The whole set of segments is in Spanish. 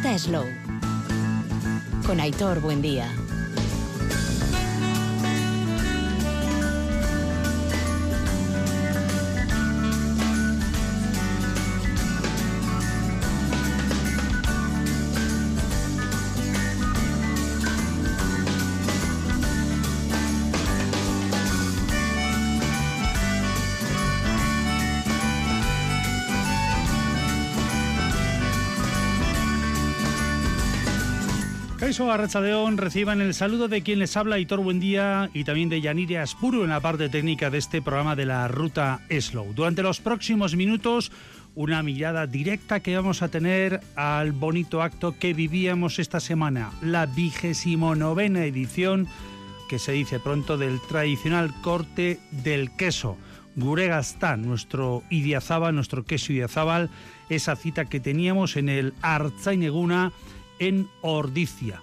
Ruta Slow. Con Aitor Buendía. Caiso Arrachadeón reciban el saludo de quien les habla, Hitor Buendía, y también de Yaniria Aspuru en la parte técnica de este programa de la ruta Slow. Durante los próximos minutos, una mirada directa que vamos a tener al bonito acto que vivíamos esta semana, la vigésimo novena edición, que se dice pronto, del tradicional corte del queso. Guregastán, nuestro Idiazábal, nuestro queso Idiazábal, esa cita que teníamos en el Arzaineguna en Ordicia,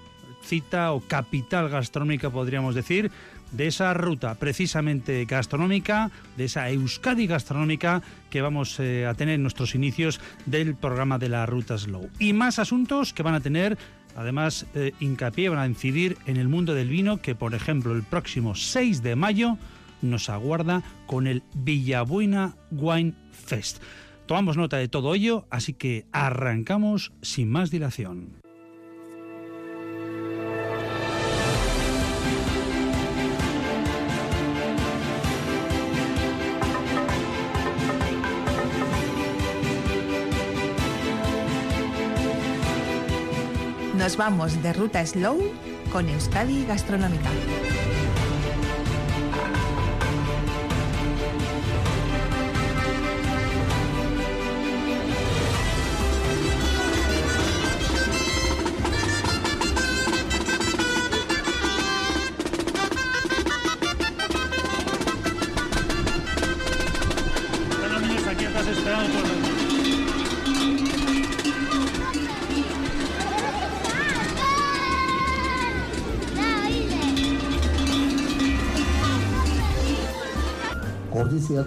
cita o capital gastronómica podríamos decir, de esa ruta precisamente gastronómica, de esa Euskadi gastronómica que vamos eh, a tener en nuestros inicios del programa de la Ruta Slow. Y más asuntos que van a tener, además, eh, hincapié, van a incidir en el mundo del vino, que por ejemplo el próximo 6 de mayo nos aguarda con el Villabuena Wine Fest. Tomamos nota de todo ello, así que arrancamos sin más dilación. Nos vamos de ruta slow con Euskadi Gastronómica.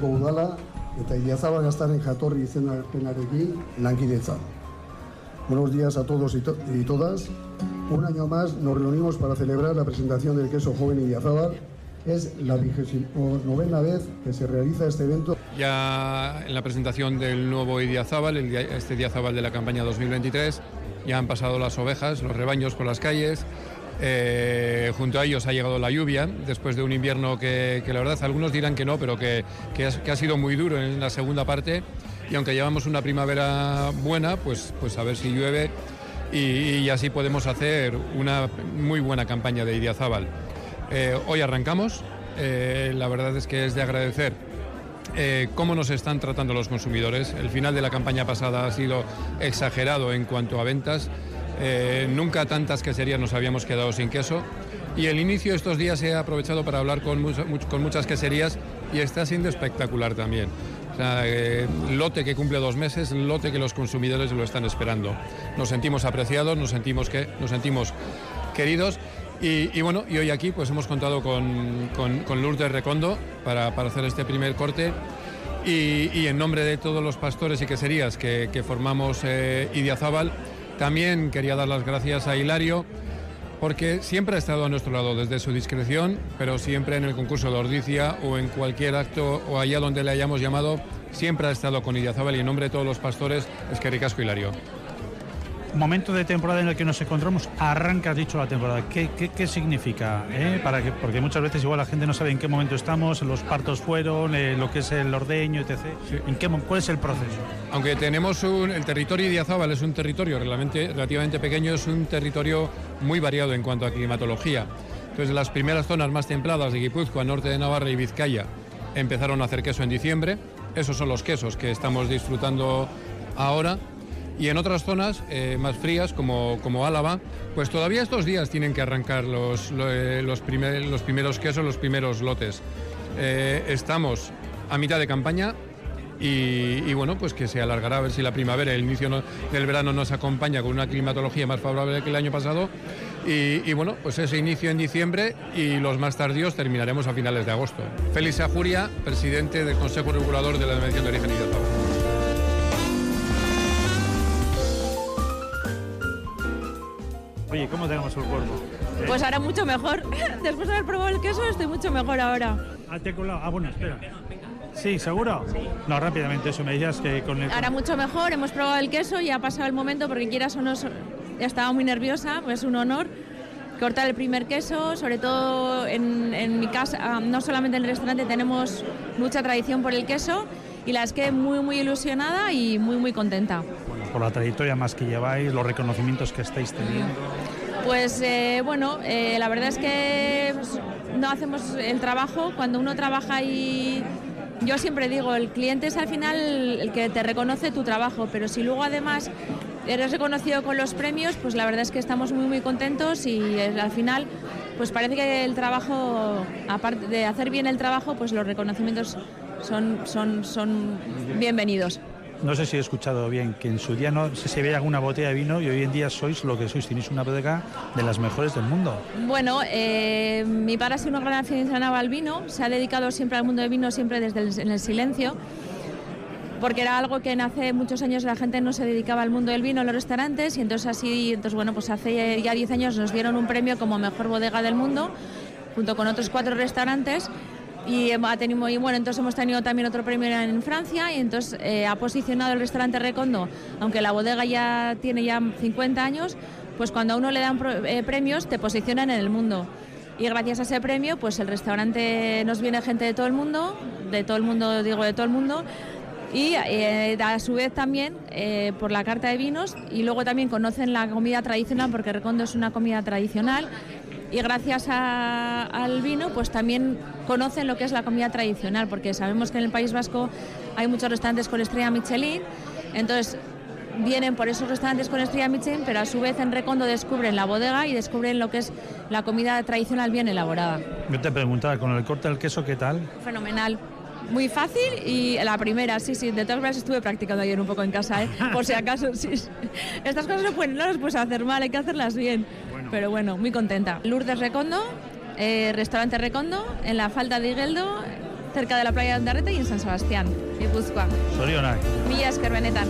Ordiziako udala eta Idiazabal gaztaren jatorri izenarekin lankidetza. Buenos días a todos y, to- y todas. Un año más nos reunimos para celebrar la presentación del queso joven Idiazabal. Es la novena vez que se realiza este evento. Ya en la presentación del nuevo Idiazábal, este Idiazábal de la campaña 2023, ya han pasado las ovejas, los rebaños por las calles. Eh, junto a ellos ha llegado la lluvia, después de un invierno que, la verdad algunos dirán que no, pero que, que ha sido muy duro en la segunda parte. Y aunque llevamos una primavera buena, pues, pues a ver si llueve y, y así podemos hacer una muy buena campaña de Idiazábal. Eh, hoy arrancamos, eh, la verdad es que es de agradecer eh, cómo nos están tratando los consumidores. El final de la campaña pasada ha sido exagerado en cuanto a ventas. Eh, nunca tantas queserías nos habíamos quedado sin queso. Y el inicio de estos días he aprovechado para hablar con, mucha- much- con muchas queserías y está siendo espectacular también. Eh, lote que cumple dos meses, lote que los consumidores lo están esperando. Nos sentimos apreciados, nos sentimos, que, nos sentimos queridos. Y, bueno, y hoy aquí pues hemos contado con, con, Lourdes Recondo para, para hacer este primer corte. Y, en nombre de todos los pastores y queserías que, que formamos eh, Idiazábal, también quería dar las gracias a Hilario, porque siempre ha estado a nuestro lado desde su discreción, pero siempre en el concurso de Ordicia o en cualquier acto o allá donde le hayamos llamado, siempre ha estado con Idiazábal y en nombre de todos los pastores, es que ricasco Hilario. Momento de temporada en el que nos encontramos, arranca, has dicho, la temporada. ¿Qué, qué, qué significa? eh? Para que, porque muchas veces igual la gente no sabe en qué momento estamos, los partos fueron, eh, lo que es el ordeño, etc. ¿En qué, mo- ¿Cuál es el proceso? Aunque tenemos un, el territorio Idiazábal es un territorio relativamente, relativamente pequeño, es un territorio muy variado en cuanto a climatología. Entonces, las primeras zonas más templadas de Guipúzcoa, norte de Navarra y Vizcaya empezaron a hacer queso en diciembre. Esos son los quesos que estamos disfrutando ahora. Y en otras zonas eh, más frías, como, como Álava, pues todavía estos días tienen que arrancar los, lo- eh, los, primer- los primeros quesos, los primeros lotes. Eh, estamos a mitad de campaña, y, bueno, pues que se alargará a ver si la primavera, el inicio del verano nos acompaña con una climatología más favorable que el año pasado. Y, bueno, pues ese inicio en diciembre y los más tardíos terminaremos a finales de agosto. Félix Ajuria, presidente del Consejo Regulador de la Denominación de Origen y de Azahar. ¿Cómo tenemos el cuerpo? ¿Eh? Pues ahora mucho mejor. Después de haber probado el queso estoy mucho mejor ahora. Ah, te he colado. Ah, bueno, espera. Sí, ¿seguro? No, rápidamente, eso me decías que con el... Ahora mucho mejor, hemos probado el queso y ha pasado el momento porque quieras o no, estaba muy nerviosa, pues es un honor cortar el primer queso, sobre todo en, en mi casa, ah, no solamente en el restaurante, tenemos mucha tradición por el queso y la es que muy, muy ilusionada y muy, muy contenta. Por la trayectoria más que lleváis, los reconocimientos que estáis teniendo. Pues eh, bueno, eh, la verdad es que no hacemos el trabajo. Cuando uno trabaja y yo siempre digo, el cliente es al final el que te reconoce tu trabajo, pero si luego además eres reconocido con los premios, pues la verdad es que estamos muy muy contentos y eh, al final pues parece que el trabajo, aparte de hacer bien el trabajo, pues los reconocimientos son, son, son bienvenidos. No sé si he escuchado bien, que en su día no se veía alguna botella de vino y hoy en día sois lo que sois, tenéis una bodega de las mejores del mundo. Bueno, eh, mi padre ha sido una gran aficionado al vino, se ha dedicado siempre al mundo del vino, siempre desde el, en el silencio, porque era algo que en hace muchos años la gente no se dedicaba al mundo del vino en los restaurantes y entonces así, entonces bueno, pues hace ya 10 años nos dieron un premio como mejor bodega del mundo, junto con otros cuatro restaurantes. Y, ha tenido, y bueno, entonces hemos tenido también otro premio en Francia y entonces eh, ha posicionado el restaurante Recondo, aunque la bodega ya tiene ya 50 años, pues cuando a uno le dan eh, premios te posicionan en el mundo. Y gracias a ese premio, pues el restaurante nos viene gente de todo el mundo, de todo el mundo, digo de todo el mundo, y eh, a su vez también por la carta de vinos y luego también conocen la comida tradicional porque Recondo es una comida tradicional y gracias a- al vino pues también conocen lo que es la comida tradicional porque sabemos que en el País Vasco hay muchos restaurantes con estrella Michelin, entonces vienen por esos restaurantes con estrella Michelin, pero a su vez en Recondo descubren la bodega y descubren lo que es la comida tradicional bien elaborada. Yo te preguntaba, con el corte del queso, ¿qué tal? Fenomenal. Muy fácil y la primera, sí, sí. De todas maneras estuve practicando ayer un poco en casa, ¿eh? por si acaso. Sí, sí. Estas cosas no, pueden, no las puedes hacer mal, hay que hacerlas bien. Pero bueno, muy contenta. Lourdes Recondo, eh, restaurante Recondo, en la falda de Igueldo, cerca de la playa de Andarreta y en San Sebastián, Guipúzcoa. Sorionak. Mila esker benetan.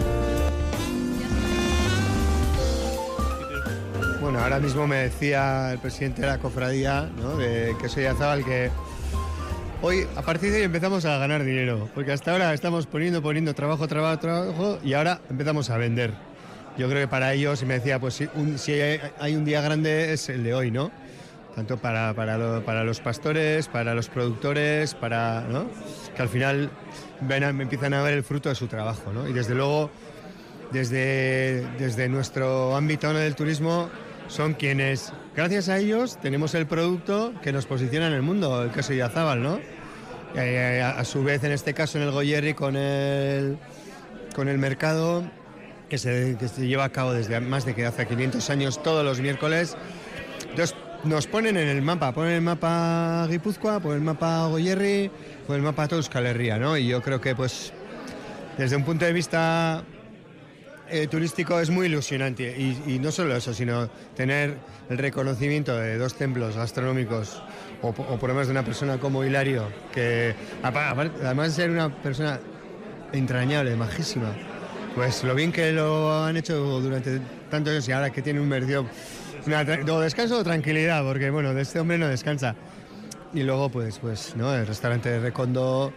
Bueno, ahora mismo me decía el presidente de la cofradía, ¿no? de Queso y Azabal, que hoy, a partir de hoy, empezamos a ganar dinero. Porque hasta ahora estamos poniendo, poniendo trabajo, trabajo, trabajo, y ahora empezamos a vender. Yo creo que para ellos, y me decía, pues si, un- si hay, un día grande es el de hoy, ¿no? Tanto para, para, lo- para los pastores, para los productores, para. Que al final empiezan a ver el fruto de su trabajo, ¿no? Y desde luego desde, desde nuestro ámbito del turismo son quienes, gracias a ellos, tenemos el producto que nos posiciona en el mundo, el queso Yazábal, ¿no? Eh, a, a su vez, en este caso, en el Goyerri, con el, con el mercado que se, que se lleva a cabo desde más de que hace 500 años todos los miércoles. Entonces, nos ponen en el mapa, ponen el mapa Guipúzcoa, ponen el mapa Goyerri, ponen el mapa Euskal Herria, ¿no? Y yo creo que, pues, desde un punto de vista eh, turístico es muy ilusionante y, y no solo eso, sino tener el reconocimiento de dos templos gastronómicos o, o por lo menos de una persona como Hilario, que además de ser una persona entrañable, majísima, pues lo bien que lo han hecho durante tantos años y ahora que tiene un tra- o descanso o tranquilidad, porque bueno, de este hombre no descansa. Y luego pues, pues ¿no? el restaurante de Recondo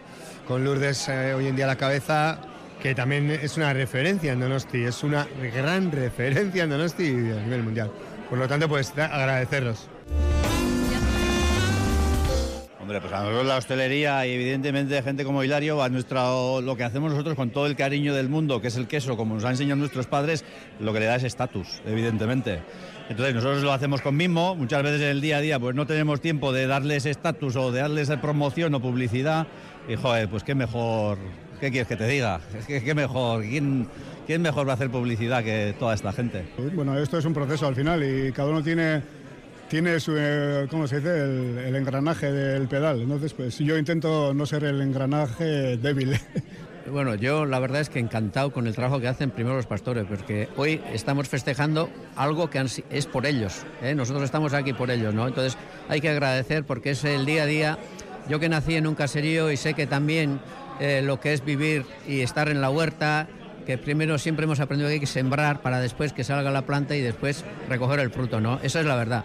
con Lourdes eh, hoy en día a la cabeza, que también es una referencia en Donosti, es una gran referencia en Donosti a nivel mundial. Por lo tanto, pues agradecerlos. Pues la hostelería y evidentemente gente como Hilario, a nuestro, lo que hacemos nosotros con todo el cariño del mundo, que es el queso, como nos han enseñado nuestros padres, lo que le da es estatus, evidentemente. Entonces nosotros lo hacemos con mismo, muchas veces en el día a día pues no tenemos tiempo de darles estatus o de darles promoción o publicidad y joder, pues qué mejor, ¿qué quieres que te diga? Que qué mejor, ¿quién, quién mejor va a hacer publicidad que toda esta gente? Bueno, esto es un proceso al final y cada uno tiene, tiene su, eh, ¿cómo se dice? El, engranaje del pedal. Entonces, pues yo intento no ser el engranaje débil. Bueno, yo la verdad es que encantado con el trabajo que hacen primero los pastores, porque hoy estamos festejando algo que es por ellos. ¿eh? Nosotros estamos aquí por ellos, ¿no? Entonces hay que agradecer porque es el día a día. Yo que nací en un caserío y sé que también eh, lo que es vivir y estar en la huerta que primero siempre hemos aprendido que hay que sembrar para después que salga la planta y después recoger el fruto, ¿no? Esa es la verdad.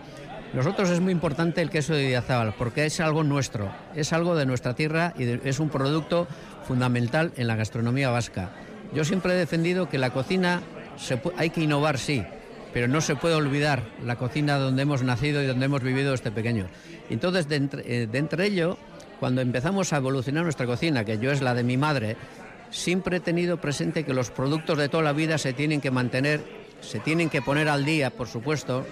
Nosotros es muy importante el queso de Idiazábal porque es algo nuestro, es algo de nuestra tierra y es un producto fundamental en la gastronomía vasca. Yo siempre he defendido que la cocina hay que innovar, sí, pero no se puede olvidar la cocina donde hemos nacido y donde hemos vivido este pequeño. Entonces, de entre, eh, de entre ello, cuando empezamos a evolucionar nuestra cocina, que yo es la de mi madre, siempre he tenido presente que los productos de toda la vida se tienen que mantener, se tienen que poner al día, por supuesto,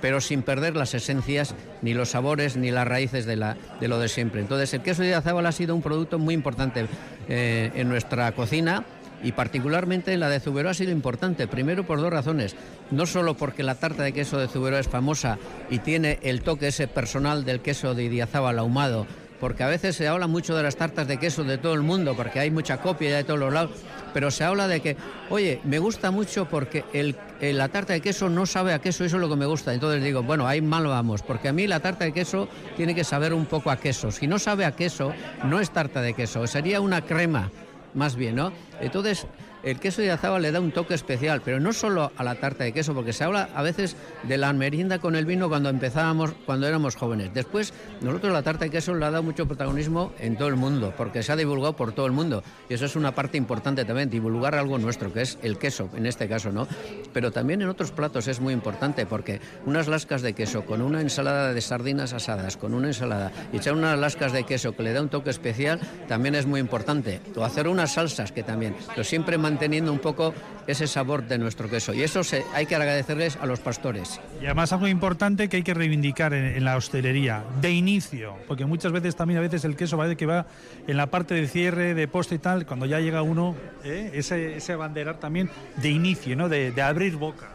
pero sin perder las esencias, ni los sabores, ni las raíces de, la, de lo de siempre. Entonces, el queso de azábal ha sido un producto muy importante eh, en nuestra cocina y particularmente en la de Zubero ha sido importante. Primero por dos razones. No solo porque la tarta de queso de Zubero es famosa y tiene el toque ese personal del queso de Idiazábal ahumado, porque a veces se habla mucho de las tartas de queso de todo el mundo, porque hay mucha copia de todos los lados, pero se habla de que, oye, me gusta mucho porque el, la tarta de queso no sabe a queso, eso es lo que me gusta. Entonces digo, bueno, ahí mal vamos, porque a mí la tarta de queso tiene que saber un poco a queso. Si no sabe a queso, no es tarta de queso, sería una crema, más bien, ¿no? Entonces, el queso de azaba le da un toque especial, pero no solo a la tarta de queso, porque se habla a veces de la merienda con el vino cuando empezábamos, cuando éramos jóvenes. Después, nosotros la tarta de queso le ha dado mucho protagonismo en todo el mundo, porque se ha divulgado por todo el mundo. Y eso es una parte importante también, divulgar algo nuestro, que es el queso, en este caso, ¿no? Pero también en otros platos es muy importante, porque unas lascas de queso con una ensalada de sardinas asadas, con una ensalada, y echar unas lascas de queso que le da un toque especial, también es muy importante. O hacer unas salsas que también, pero siempre teniendo un poco ese sabor de nuestro queso. Y eso se, hay que agradecerles a los pastores. Y además algo importante que hay que reivindicar en, la hostelería, de inicio, porque muchas veces también a veces el queso parece que va en la parte de cierre, de poste y tal, cuando ya llega uno, ¿eh? ese, ese abanderar también de inicio, ¿no? de, de abrir boca.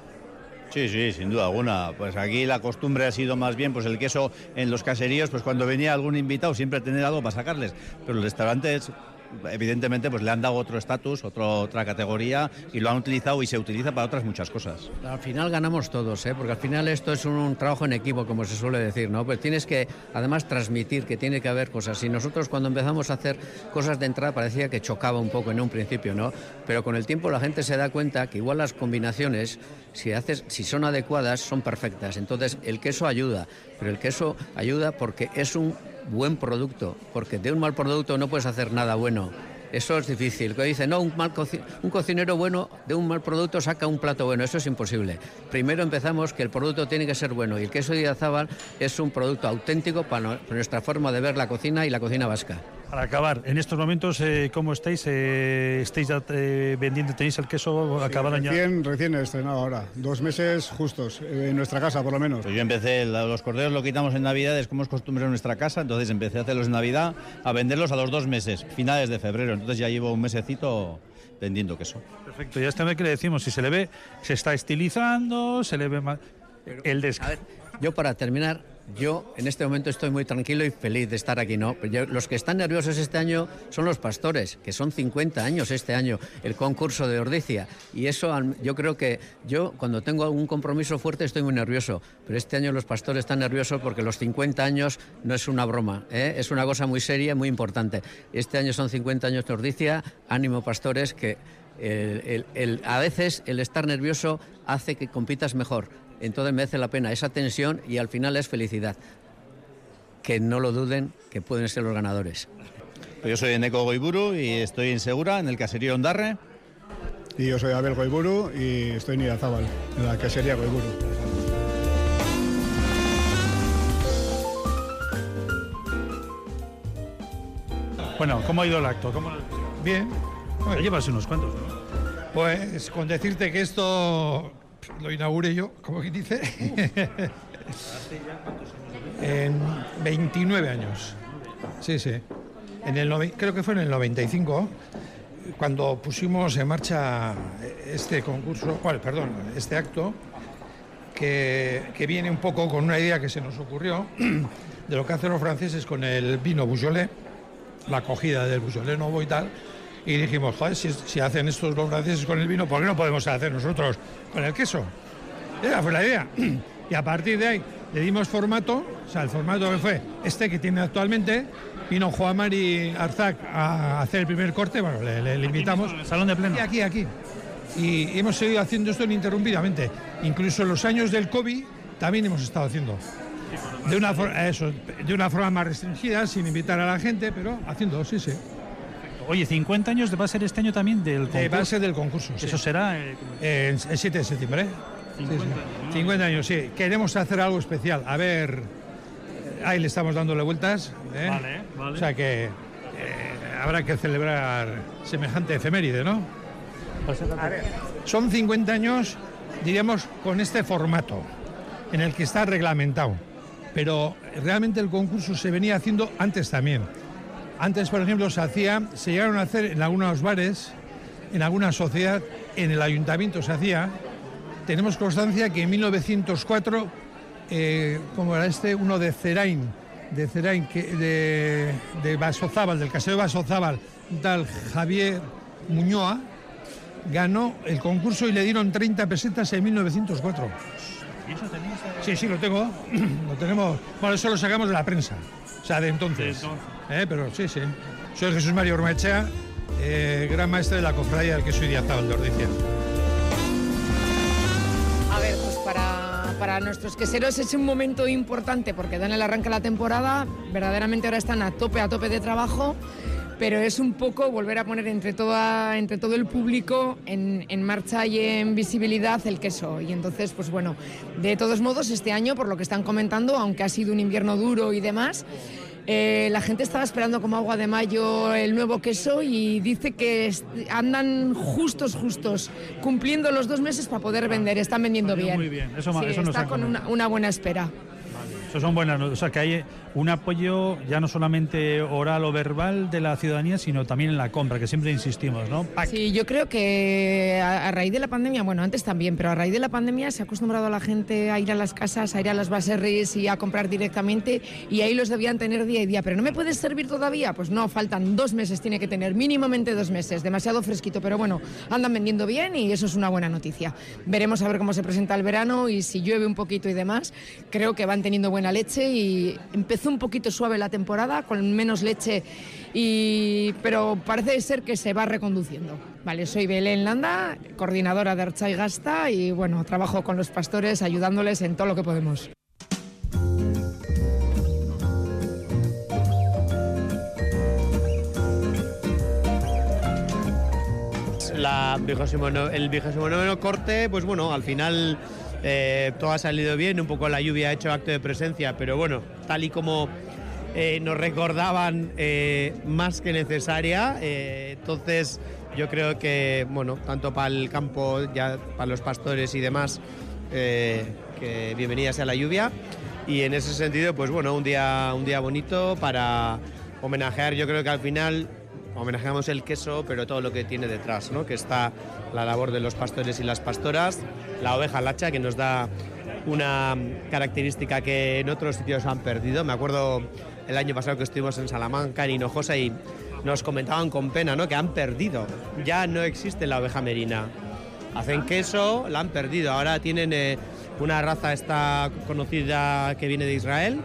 Sí, sí, sin duda alguna. Pues aquí la costumbre ha sido más bien, pues el queso en los caseríos, pues cuando venía algún invitado siempre tener algo para sacarles. Pero el restaurante es evidentemente pues le han dado otro estatus, otra categoría y lo han utilizado y se utiliza para otras muchas cosas. Al final ganamos todos, ¿eh? porque al final esto es un, trabajo en equipo, como se suele decir, ¿no? Pues tienes que además transmitir que tiene que haber cosas. Y nosotros cuando empezamos a hacer cosas de entrada parecía que chocaba un poco en un principio, ¿no? Pero con el tiempo la gente se da cuenta que igual las combinaciones, si haces, si son adecuadas, son perfectas. Entonces el queso ayuda, pero el queso ayuda porque es un buen producto, porque de un mal producto no puedes hacer nada bueno. Eso es difícil. Que dice, no, un, mal un cocinero bueno de un mal producto saca un plato bueno. Eso es imposible. Primero empezamos que el producto tiene que ser bueno y el queso de Idiazábal es un producto auténtico para nuestra forma de ver la cocina y la cocina vasca. Para acabar, en estos momentos, eh, ¿cómo estáis? Eh, ¿Estáis eh, vendiendo? ¿Tenéis el queso acabado sí, recién, Recién estrenado ahora. Dos meses justos, en nuestra casa por lo menos. Pues yo empecé, los cordeos lo quitamos en Navidades, como es costumbre en nuestra casa, entonces empecé a hacerlos en Navidad, a venderlos a los dos meses, finales de febrero. Entonces ya llevo un mesecito vendiendo queso. Perfecto, ya este mes que le decimos, si se le ve, se está estilizando, se le ve más... el descanso. Yo para terminar, yo en este momento estoy muy tranquilo y feliz de estar aquí, ¿no? los que están nerviosos este año son los pastores, que son 50 años este año, el concurso de Ordicia. Y eso yo creo que yo cuando tengo algún compromiso fuerte estoy muy nervioso, pero este año los pastores están nerviosos porque los 50 años no es una broma, ¿eh? es una cosa muy seria, muy importante. Este año son 50 años de Ordicia, ánimo pastores, que a veces el estar nervioso hace que compitas mejor entonces merece la pena esa tensión y al final es felicidad. Que no lo duden, que pueden ser los ganadores. Yo soy Eneco Goiburu y estoy en Segura, en el caserío Ondarre. Y yo soy Abel Goiburu y estoy en Irazábal, en la casería Goiburu. Bueno, ¿cómo ha ido el acto? Bien. llevas unos cuantos, Pues con decirte que esto lo inauguré yo, como quien dice. en 29 años. Sí, sí. En el creo que fue en el 95 cuando pusimos en marcha este concurso, bueno, perdón, este acto, que, que, viene un poco con una idea que se nos ocurrió de lo que hacen los franceses con el vino Beaujolais, la acogida del Beaujolais Novo y tal, y dijimos, joder, si, hacen estos los franceses con el vino, ¿por qué no podemos hacer nosotros con el queso? Esa fue la idea. Y a partir de ahí le dimos formato, o sea, el formato que fue este que tiene actualmente, vino Juan Mari Arzac a hacer el primer corte, bueno, le, le- le invitamos. mismo, en el salón de pleno. Aquí, aquí, aquí. Y hemos seguido haciendo esto ininterrumpidamente. Incluso en los años del COVID también hemos estado haciendo. De una, eso, de una forma más restringida, sin invitar a la gente, pero haciendo, sí, sí. Oye, 50 años va a ser este año también del concurso. Eh, va a ser del concurso. sí. Eso será. eh, Eh, el 7 de septiembre. ¿eh? 50 Sí, sí. años, ¿no? 50 años, sí. Queremos hacer algo especial. A ver, ahí le estamos dándole vueltas. ¿eh? Vale, vale. O sea que eh, habrá que celebrar semejante efeméride, ¿no? Son 50 años, diríamos, con este formato, en el que está reglamentado. Pero realmente el concurso se venía haciendo antes también. Antes, por ejemplo, se hacía, se llegaron a hacer en algunos bares, en alguna sociedad, en el ayuntamiento se hacía. Tenemos constancia que en 1904, eh, como era este, uno de Cerain, de Cerain, de, de Basozábal, del casero de Basozábal, tal Javier Muñoa, ganó el concurso y le dieron 30 pesetas en 1904. Sí, sí, lo tengo. lo tenemos. Bueno, eso lo sacamos de la prensa. O sea, de entonces. De entonces. Eh, Pero sí, sí. Soy Jesús Mario Ormechea, eh, gran maestre de la cofradía del queso Idiazábal de Ordicia. A ver, pues para, para nuestros queseros es un momento importante porque dan el arranque a la temporada. Verdaderamente ahora están a tope, a tope de trabajo. Pero es un poco volver a poner entre, toda, entre todo el público en, en marcha y en visibilidad el queso. Y entonces, pues bueno, de todos modos, este año, por lo que están comentando, aunque ha sido un invierno duro y demás, eh, la gente estaba esperando como agua de mayo el nuevo queso y dice que andan justos, justos, cumpliendo los dos meses para poder vender. Están vendiendo bien. muy bien, eso Sí, eso nos está con una buena espera. Eso son buenas noticias. O sea, que hay un apoyo ya no solamente oral o verbal de la ciudadanía, sino también en la compra, que siempre insistimos, ¿no? Sí, yo creo que a, raíz de la pandemia, bueno, antes también, pero a raíz de la pandemia se ha acostumbrado a la gente a ir a las casas, a ir a las baserris y a comprar directamente y ahí los debían tener día y día. Pero ¿no me puedes servir todavía? Pues no, faltan dos meses, tiene que tener mínimamente dos meses, demasiado fresquito, pero bueno, andan vendiendo bien y eso es una buena noticia. Veremos a ver cómo se presenta el verano y si llueve un poquito y demás, creo que van teniendo buena leche y empezó un poquito suave la temporada, con menos leche, y, pero parece ser que se va reconduciendo. Vale, soy Belén Landa, coordinadora de Archa y Gasta y bueno, trabajo con los pastores ayudándoles en todo lo que podemos. El vigésimo noveno corte, pues bueno, al final eh, todo ha salido bien, un poco la lluvia ha hecho acto de presencia, pero bueno, tal y como eh, nos recordaban, eh, más que necesaria, entonces yo creo que, bueno, tanto para el campo, ya para los pastores y demás, que bienvenida sea la lluvia. Y en ese sentido, pues bueno, un día, un día bonito para homenajear, yo creo que al final homenajeamos el queso, pero todo lo que tiene detrás, ¿no? que está la labor de los pastores y las pastoras, la oveja lacha, que nos da una característica que en otros sitios han perdido. Me acuerdo el año pasado que estuvimos en Salamanca, en Hinojosa, y nos comentaban con pena ¿no? que han perdido. Ya no existe la oveja merina. Hacen queso, la han perdido. Ahora tienen eh, una raza esta conocida que viene de Israel.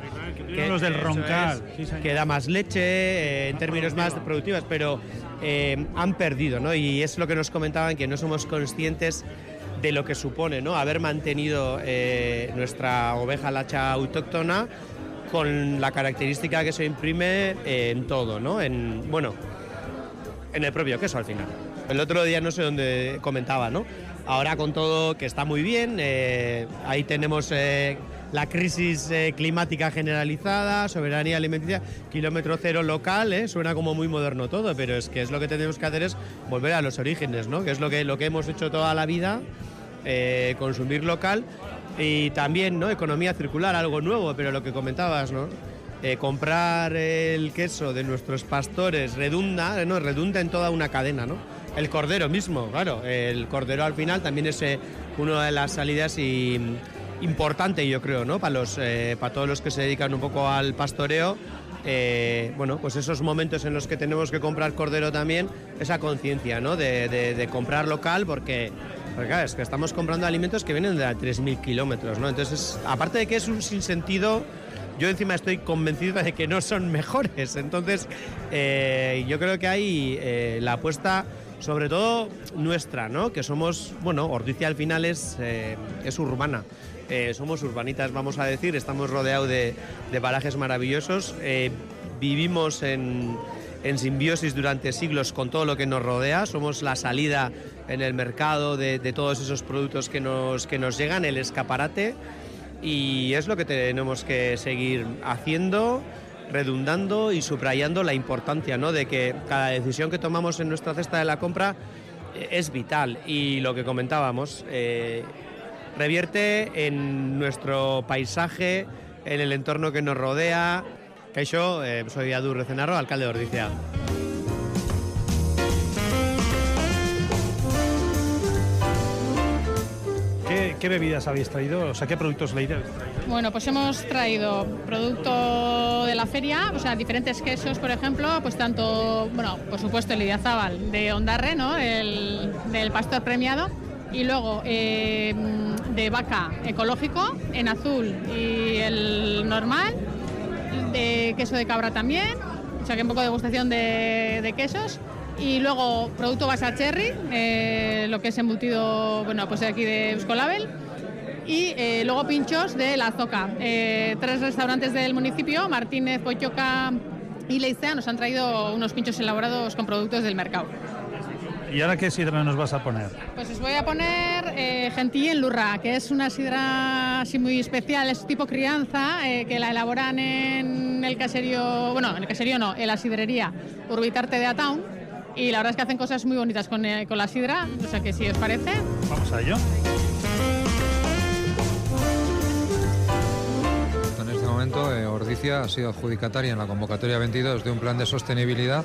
vienen los del Roncal, es, sí, señor. que da más leche, eh, en términos más productivas, pero eh, han perdido, ¿no? Y es lo que nos comentaban, que no somos conscientes de lo que supone, ¿no? Haber mantenido eh, nuestra oveja lacha autóctona con la característica que se imprime en todo, ¿no? En, bueno, en el propio queso al final. El otro día no sé dónde comentaba, ¿no? Ahora con todo que está muy bien, eh, ahí tenemos eh, la crisis eh, climática generalizada, soberanía alimenticia, kilómetro cero local, suena como muy moderno todo, pero es que es lo que tenemos que hacer es volver a los orígenes, ¿no? Que es lo que, lo que hemos hecho toda la vida, consumir local y también, ¿no? Economía circular, algo nuevo, pero lo que comentabas, ¿no? Comprar el queso de nuestros pastores redunda, ¿no? redunda en toda una cadena, ¿no? El cordero mismo, claro, el cordero al final también es eh, una de las salidas y, importante, yo creo, ¿no? Para los, eh, para todos los que se dedican un poco al pastoreo, eh, bueno, pues esos momentos en los que tenemos que comprar cordero también, esa conciencia, ¿no? De, comprar local, porque, porque, es que estamos comprando alimentos que vienen de a 3.000 kilómetros, ¿no? Entonces, aparte de que es un sinsentido yo encima estoy convencido de que no son mejores. Entonces, eh, yo creo que eh, la apuesta, sobre todo nuestra, ¿no? Que somos, bueno, Ordicia al final es, eh, es urbana. somos urbanitas, vamos a decir, estamos rodeados de, de parajes maravillosos, vivimos en, en, simbiosis durante siglos con todo lo que nos rodea, somos la salida en el mercado de, de todos esos productos que nos, que nos llegan, el escaparate y es lo que tenemos que seguir haciendo redundando y subrayando la importancia ¿no? de que cada decisión que tomamos en nuestra cesta de la compra eh, es vital y lo que comentábamos eh, revierte en nuestro paisaje, en el entorno que nos rodea. Caixo, eh, soy Adur Recenarro, alcalde de Ordizia. ¿Qué, bebidas habéis traído? O sea, ¿qué productos habéis traído? Bueno, pues hemos traído producto de la feria, o sea, diferentes quesos, por ejemplo, pues tanto, bueno, por supuesto el Idiazábal de Ondarre, ¿no? El, del pastor premiado, y luego eh, de vaca ecológico en azul y el normal, de queso de cabra también, o sea que un poco de degustación de, de quesos y luego producto basa cherry, eh, lo que es embutido, bueno, pues aquí de Euskolabel. Y eh, luego pinchos de La Zoca. Eh, tres restaurantes del municipio, Martínez, Pochoca y Leicea, nos han traído unos pinchos elaborados con productos del mercado. ¿Y ahora qué sidra nos vas a poner? Pues os voy a poner eh, en Lurra, que es una sidra así muy especial, es tipo crianza, que la elaboran en el caserío, bueno, en el caserío no, en la sidrería Urbitarte de Ataun y la verdad es que hacen cosas muy bonitas con, eh, con la sidra, o sea que si os parece. Vamos a ello. En este momento, eh, Ordicia ha sido adjudicataria en la convocatoria 22 de un plan de sostenibilidad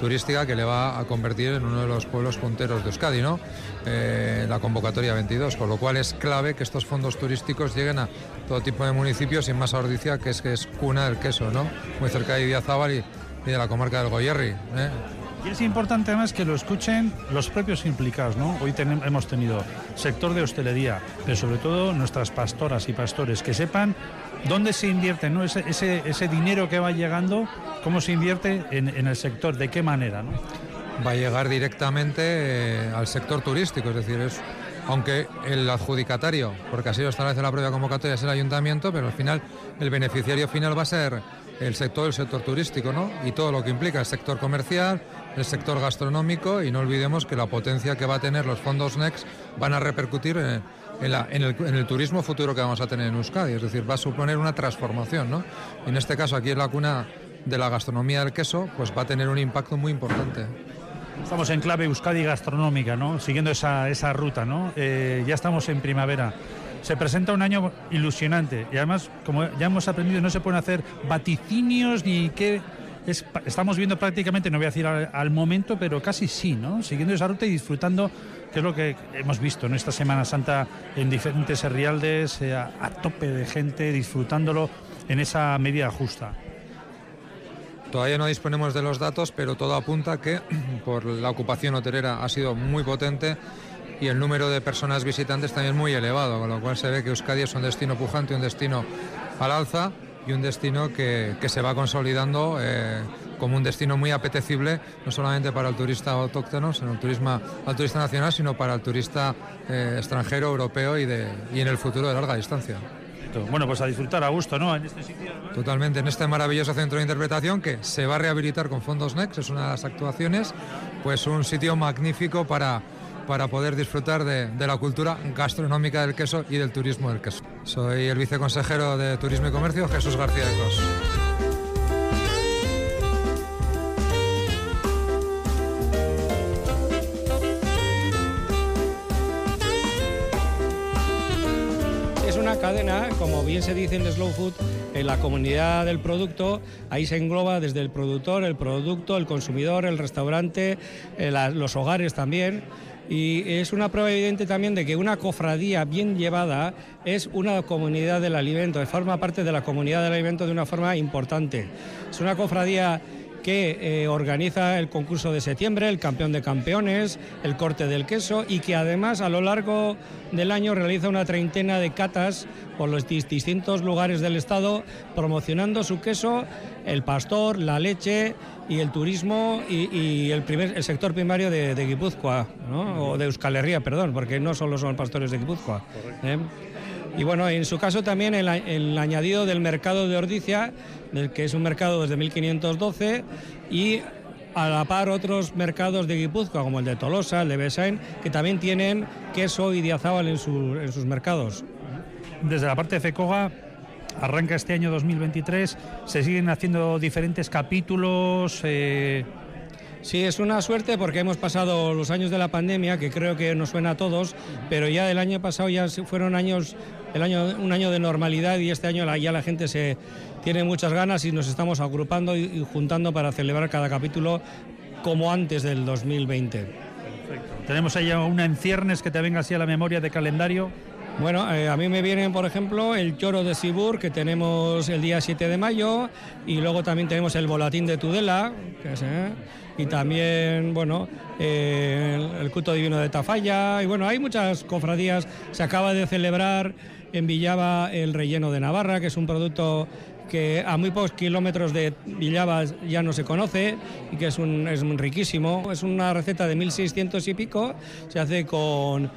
turística que le va a convertir en uno de los pueblos punteros de Euskadi, ¿no? Eh, la convocatoria 22, con lo cual es clave que estos fondos turísticos lleguen a todo tipo de municipios y más a Ordicia, que es que es cuna del queso, ¿no? Muy cerca de Idiazábal y, y de la comarca del Goyerri. ¿eh? Y es importante además que lo escuchen los propios implicados, ¿no? Hoy hemos tenido sector de hostelería, pero sobre todo nuestras pastoras y pastores, que sepan dónde se invierte, ¿no? Ese, ese, dinero que va llegando, cómo se invierte en, el sector, de qué manera, ¿no? Va a llegar directamente eh, al sector turístico, es decir, es aunque el adjudicatario, porque así lo establece la propia convocatoria, es el ayuntamiento, pero al final el beneficiario final va a ser el sector, el sector turístico, ¿no? Y todo lo que implica el sector comercial, el sector gastronómico y no olvidemos que la potencia que va a tener los fondos NEXT van a repercutir en, el, turismo futuro que vamos a tener en Euskadi, es decir, va a suponer una transformación, ¿no? En este caso aquí en la cuna de la gastronomía del queso, pues va a tener un impacto muy importante. Estamos en clave Euskadi gastronómica, ¿no? Siguiendo esa, ruta, ¿no? Eh, ya estamos en primavera se presenta un año ilusionante y además, como ya hemos aprendido, no se pueden hacer vaticinios ni qué. Estamos viendo prácticamente, no voy a decir al, momento, pero casi sí, ¿no? Siguiendo esa ruta y disfrutando, que es lo que hemos visto en esta Semana Santa en diferentes herrialdes, eh, a, a tope de gente, disfrutándolo en esa medida justa. Todavía no disponemos de los datos, pero todo apunta que por la ocupación hotelera ha sido muy potente y el número de personas visitantes también muy elevado, con lo cual se ve que Euskadi es un destino pujante, un destino al alza y un destino que, se va consolidando eh, como un destino muy apetecible, no solamente para el turista autóctono, sino el turismo, al turista nacional, sino para el turista eh, extranjero, europeo y, de, y en el futuro de larga distancia. Bueno, pues a disfrutar a gusto, ¿no? En este sitio. Totalmente, en este maravilloso centro de interpretación que se va a rehabilitar con fondos NEX, es una de las actuaciones, pues un sitio magnífico para para poder disfrutar de, la cultura gastronómica del queso y del turismo del queso. Soy el viceconsejero de Turismo y Comercio, Jesús García de Cos. Es una cadena, como bien se dice en Slow Food, en la comunidad del producto, ahí se engloba desde el productor, el producto, el consumidor, el restaurante, eh, los hogares también y es una prueba evidente también de que una cofradía bien llevada es una comunidad del alimento, forma parte de la comunidad del alimento de una forma importante. Es una cofradía que eh, organiza el concurso de septiembre, el campeón de campeones, el corte del queso y que además a lo largo del año realiza una treintena de catas por los distintos lugares del estado promocionando su queso, el pastor, la leche y el turismo y, el, primer, el sector primario de, Guipúzcoa, o de Euskal Herria, perdón, porque no solo son pastores de Guipúzcoa. ¿eh? Y bueno, en su caso también el, el añadido del mercado de Ordicia, que es un mercado desde 1512, y a la par otros mercados de Guipúzcoa, como el de Tolosa, el de Besain, que también tienen queso y diazábal en, en sus mercados. Desde la parte de FECOGA, arranca este año 2023, se siguen haciendo diferentes capítulos. Eh, Sí, es una suerte porque hemos pasado los años de la pandemia, que creo que nos suena a todos, pero ya el año pasado ya fueron años, el año, un año de normalidad y este año ya la gente se tiene muchas ganas y nos estamos agrupando y, juntando para celebrar cada capítulo como antes del 2020. Perfecto. Tenemos ahí una en ciernes que te venga así a la memoria de calendario. Bueno, eh, a mí me vienen, por ejemplo, el choro de Sibur, que tenemos el día 7 de mayo, y luego también tenemos el volatín de Tudela, que es, eh, y también, bueno, eh, el, culto divino de Tafalla, y bueno, hay muchas cofradías. Se acaba de celebrar en Villaba el relleno de Navarra, que es un producto que a muy pocos kilómetros de Villaba ya no se conoce y que es, un, es riquísimo. Es una receta de 1600 y pico, se hace con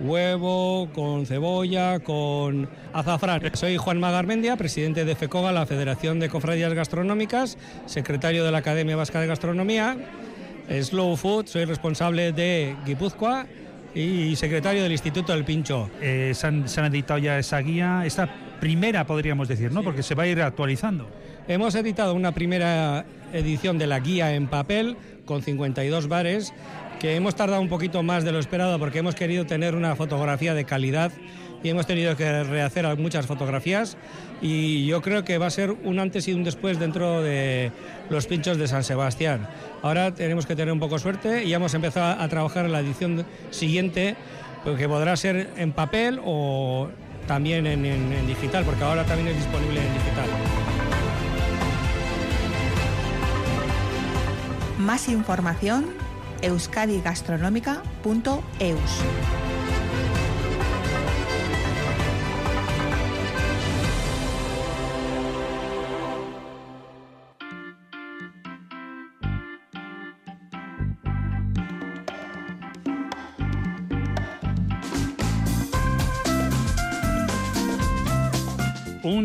huevo, con cebolla, con azafrán. Soy Juan Magarmendia, presidente de FECOGA, la Federación de Cofradías Gastronómicas, secretario de la Academia Vasca de Gastronomía, Slow Food, soy responsable de Guipúzcoa y secretario del Instituto del Pincho. Eh, se, han, editado ya esa guía, esta primera podríamos decir, ¿no? Porque se va a ir actualizando. Hemos editado una primera edición de la guía en papel con 52 bares que hemos tardado un poquito más de lo esperado porque hemos querido tener una fotografía de calidad y hemos tenido que rehacer muchas fotografías y yo creo que va a ser un antes y un después dentro de los pinchos de San Sebastián. Ahora tenemos que tener un poco suerte y ya hemos empezado a trabajar en la edición siguiente, que podrá ser en papel o también en, en digital, porque ahora también es disponible en digital. Más información euskadigastronomica.eus.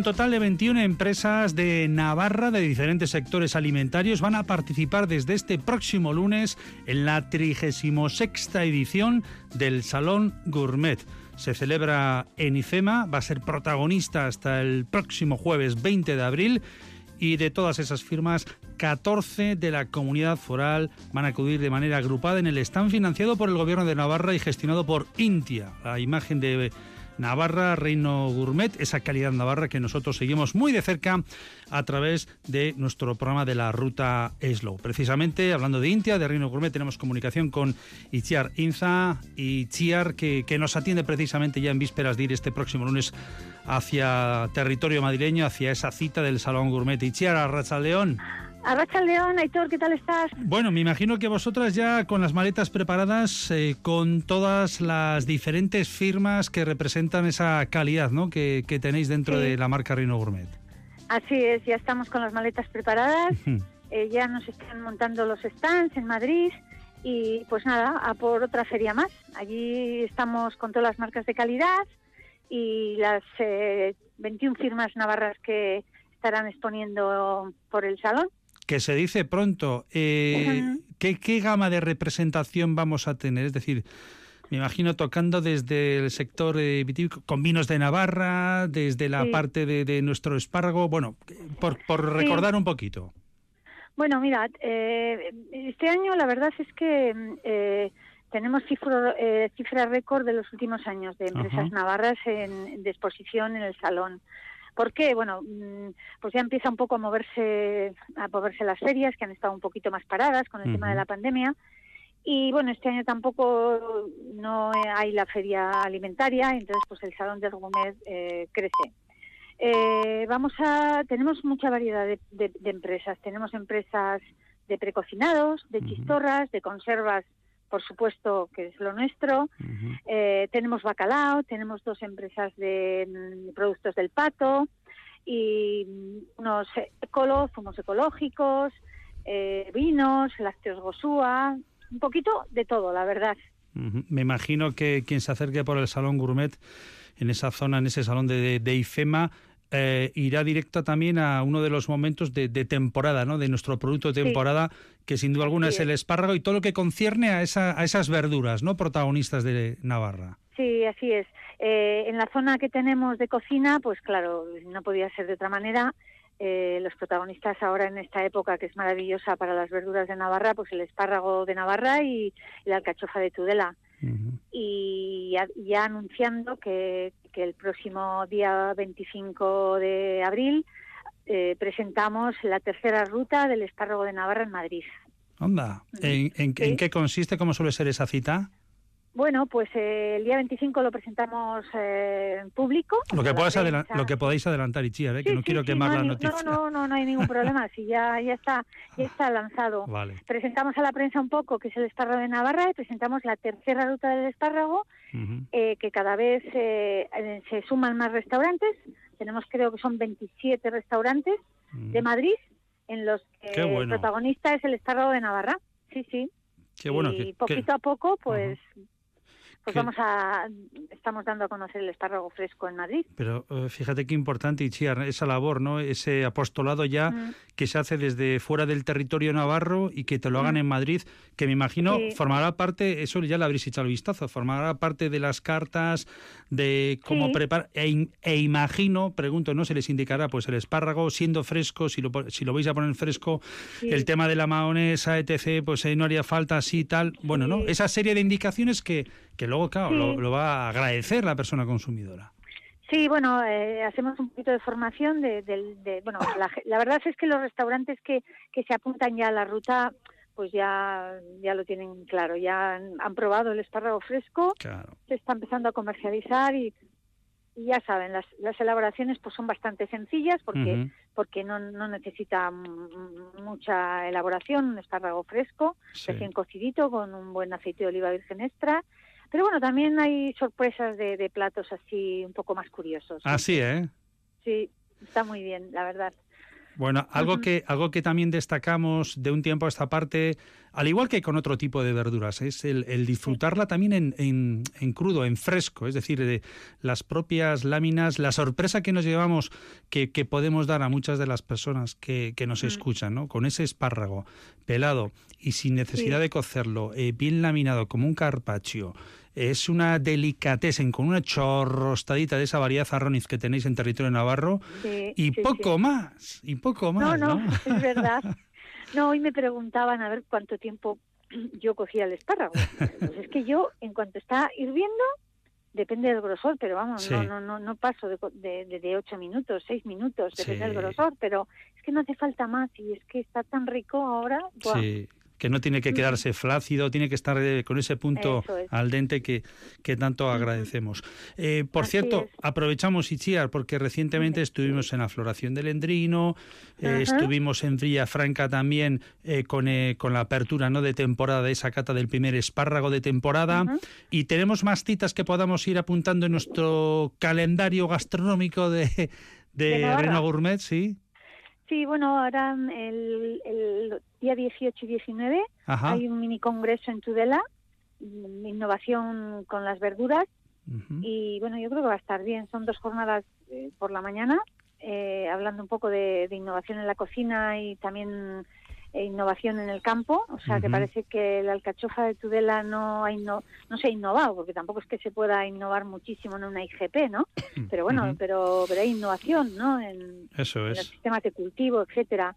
Un total de 21 empresas de Navarra de diferentes sectores alimentarios van a participar desde este próximo lunes en la 36 edición del Salón Gourmet. Se celebra en IFEMA, va a ser protagonista hasta el próximo jueves 20 de abril y de todas esas firmas, 14 de la comunidad foral van a acudir de manera agrupada en el stand financiado por el Gobierno de Navarra y gestionado por Intia. La imagen de Navarra, Reino Gourmet, esa calidad navarra que nosotros seguimos muy de cerca a través de nuestro programa de la ruta Slow. Precisamente, hablando de Intia, de Reino Gourmet, tenemos comunicación con Itziar Inza, y que, que nos atiende precisamente ya en vísperas de ir este próximo lunes hacia territorio madrileño, hacia esa cita del Salón Gourmet. Itziar, Arracha León. Arracha León, Aitor, ¿qué tal estás? Bueno, me imagino que vosotras ya con las maletas preparadas, eh, con todas las diferentes firmas que representan esa calidad ¿no? que, tenéis dentro de la marca Reino Gourmet. Así es, ya estamos con las maletas preparadas, eh, ya nos están montando los stands en Madrid y pues nada, a por otra feria más. Allí estamos con todas las marcas de calidad y las 21 eh, firmas navarras que estarán exponiendo por el salón que se dice pronto. Eh, ¿qué, gama de representación vamos a tener? Es decir, me imagino tocando desde el sector eh, con vinos de Navarra, desde la parte de, nuestro espárrago, bueno, por, recordar un poquito. Bueno, mira, eh, este año la verdad es que tenemos cifra, cifra récord de los últimos años de empresas navarras en, de exposición en el salón. ¿Por qué? Bueno, mm, pues ya empieza un poco a moverse, a moverse las ferias, que han estado un poquito más paradas con el tema de la pandemia. Y bueno, este año tampoco no hay la feria alimentaria, entonces pues el Salón del Gourmet eh, crece. Eh, vamos a, tenemos mucha variedad de, empresas. Tenemos empresas de precocinados, de chistorras, de conservas, por supuesto, que es lo nuestro. Eh, tenemos bacalao, tenemos dos empresas de mm, productos del pato y mm, unos ecolos, zumos ecológicos, eh, vinos, lácteos gosúa, un poquito de todo, la verdad. Me imagino que quien se acerque por el Salón Gourmet, en esa zona, en ese salón de, de IFEMA, eh, irá directo también a uno de los momentos de, de temporada, ¿no? De nuestro producto de temporada, que sin duda alguna es el es. espárrago y todo lo que concierne a, esa, a esas verduras, ¿no? Protagonistas de Navarra. Sí, así es. Eh, en la zona que tenemos de cocina, pues claro, no podía ser de otra manera. Eh, los protagonistas ahora en esta época que es maravillosa para las verduras de Navarra, pues el espárrago de Navarra y, y la alcachofa de Tudela. Y ya, ya anunciando que, que el próximo día 25 de abril eh, presentamos la tercera ruta del espárrago de Navarra en Madrid. Onda, ¿en, en- en qué consiste? ¿Cómo suele ser esa cita? Bueno, pues eh, el día 25 lo presentamos eh, en público. Lo que, puedas lo que podáis adelantar, Itziar, ¿eh? que Sí, no sí, quiero sí, quemar no, la noticia. No, no, no, no hay ningún problema. Sí, ya, ya está, ya está lanzado. Vale. Presentamos a la prensa un poco que es el espárrago de Navarra y presentamos la tercera ruta del espárrago, eh, que cada vez eh, eh, se suman más restaurantes. Tenemos creo que son 27 restaurantes de Madrid en los que bueno. el protagonista es el espárrago de Navarra. Sí, sí. Qué bueno. y que- que- poquito a poco, pues, pues vamos a, estamos dando a conocer el espárrago fresco en Madrid. Pero eh, fíjate qué importante, Itziar, esa labor, ¿no? Ese apostolado ya Mm. que se hace desde fuera del territorio navarro y que te lo hagan en Madrid, que me imagino Sí. formará parte, eso ya le habréis echado el vistazo, formará parte de las cartas, de cómo Sí. preparar, e, e imagino, pregunto, ¿no? Se les indicará pues el espárrago siendo fresco, si lo, si lo vais a poner fresco, Sí. el tema de la maonesa, etc., pues eh, no haría falta así tal. Bueno, ¿no? Esa serie de indicaciones que, que luego, claro, Sí. lo, lo va a agradecer la persona consumidora. Sí, bueno, eh, hacemos un poquito de formación de, del- de- bueno, la, verdad es que los restaurantes que, que se apuntan ya a la ruta, pues ya, ya lo tienen claro, ya han, han probado el espárrago fresco, se está empezando a comercializar y, y ya saben, las, las elaboraciones pues son bastante sencillas porque porque no, no necesita mucha elaboración, un espárrago fresco, Sí. recién cocidito con un buen aceite de oliva virgen extra. Pero bueno, también hay sorpresas de, de platos así un poco más curiosos. Así, ¿eh? Sí, está muy bien, la verdad. Bueno, algo que algo que también destacamos de un tiempo a esta parte, al igual que con otro tipo de verduras, es el, el disfrutarla también en, en- en crudo, en fresco, es decir, de las propias láminas, la sorpresa que nos llevamos, que, que podemos dar a muchas de las personas que, que nos escuchan, ¿no? Con ese espárrago pelado y sin necesidad Sí. de cocerlo, eh, bien laminado como un carpaccio. Es una delicatessen con una chorrostadita de esa variedad arroniz que tenéis en territorio navarro Sí, y sí, poco sí. más, y poco más, no, ¿no? es verdad. No, hoy me preguntaban a ver cuánto tiempo yo cocía el espárrago. Pues es que yo, en cuanto está hirviendo, depende del grosor, pero vamos, no, no, no, no paso de, de, de- de ocho minutos, seis minutos, depende del grosor, pero es que no hace falta más y es que está tan rico ahora. ¡buah! Sí, que no tiene que quedarse flácido, tiene que estar eh, con ese punto es. al dente que, que tanto agradecemos. Eh, por Así cierto, es. aprovechamos, Itziar, porque recientemente estuvimos en la floración del Endrino, eh, estuvimos en Franca también eh, con, eh, con la apertura ¿no? de temporada de esa cata del primer espárrago de temporada y tenemos más citas que podamos ir apuntando en nuestro calendario gastronómico de, de. Reino Gourmet, ¿sí? Sí, bueno, ahora mm, el, el día 18 y 19 Ajá. hay un mini congreso en Tudela, mm, innovación con las verduras, y bueno, yo creo que va a estar bien. Son dos jornadas eh, por la mañana, eh, hablando un poco de, de innovación en la cocina y también eh, innovación en el campo. O sea, que Ujú. parece que la alcachofa de Tudela no, ha no se ha innovado, porque tampoco es que se pueda innovar muchísimo en una IGP, ¿no? Pero bueno, Ujú. pero, pero hay innovación, ¿no? En, Eso en los es. sistemas de cultivo, etcétera.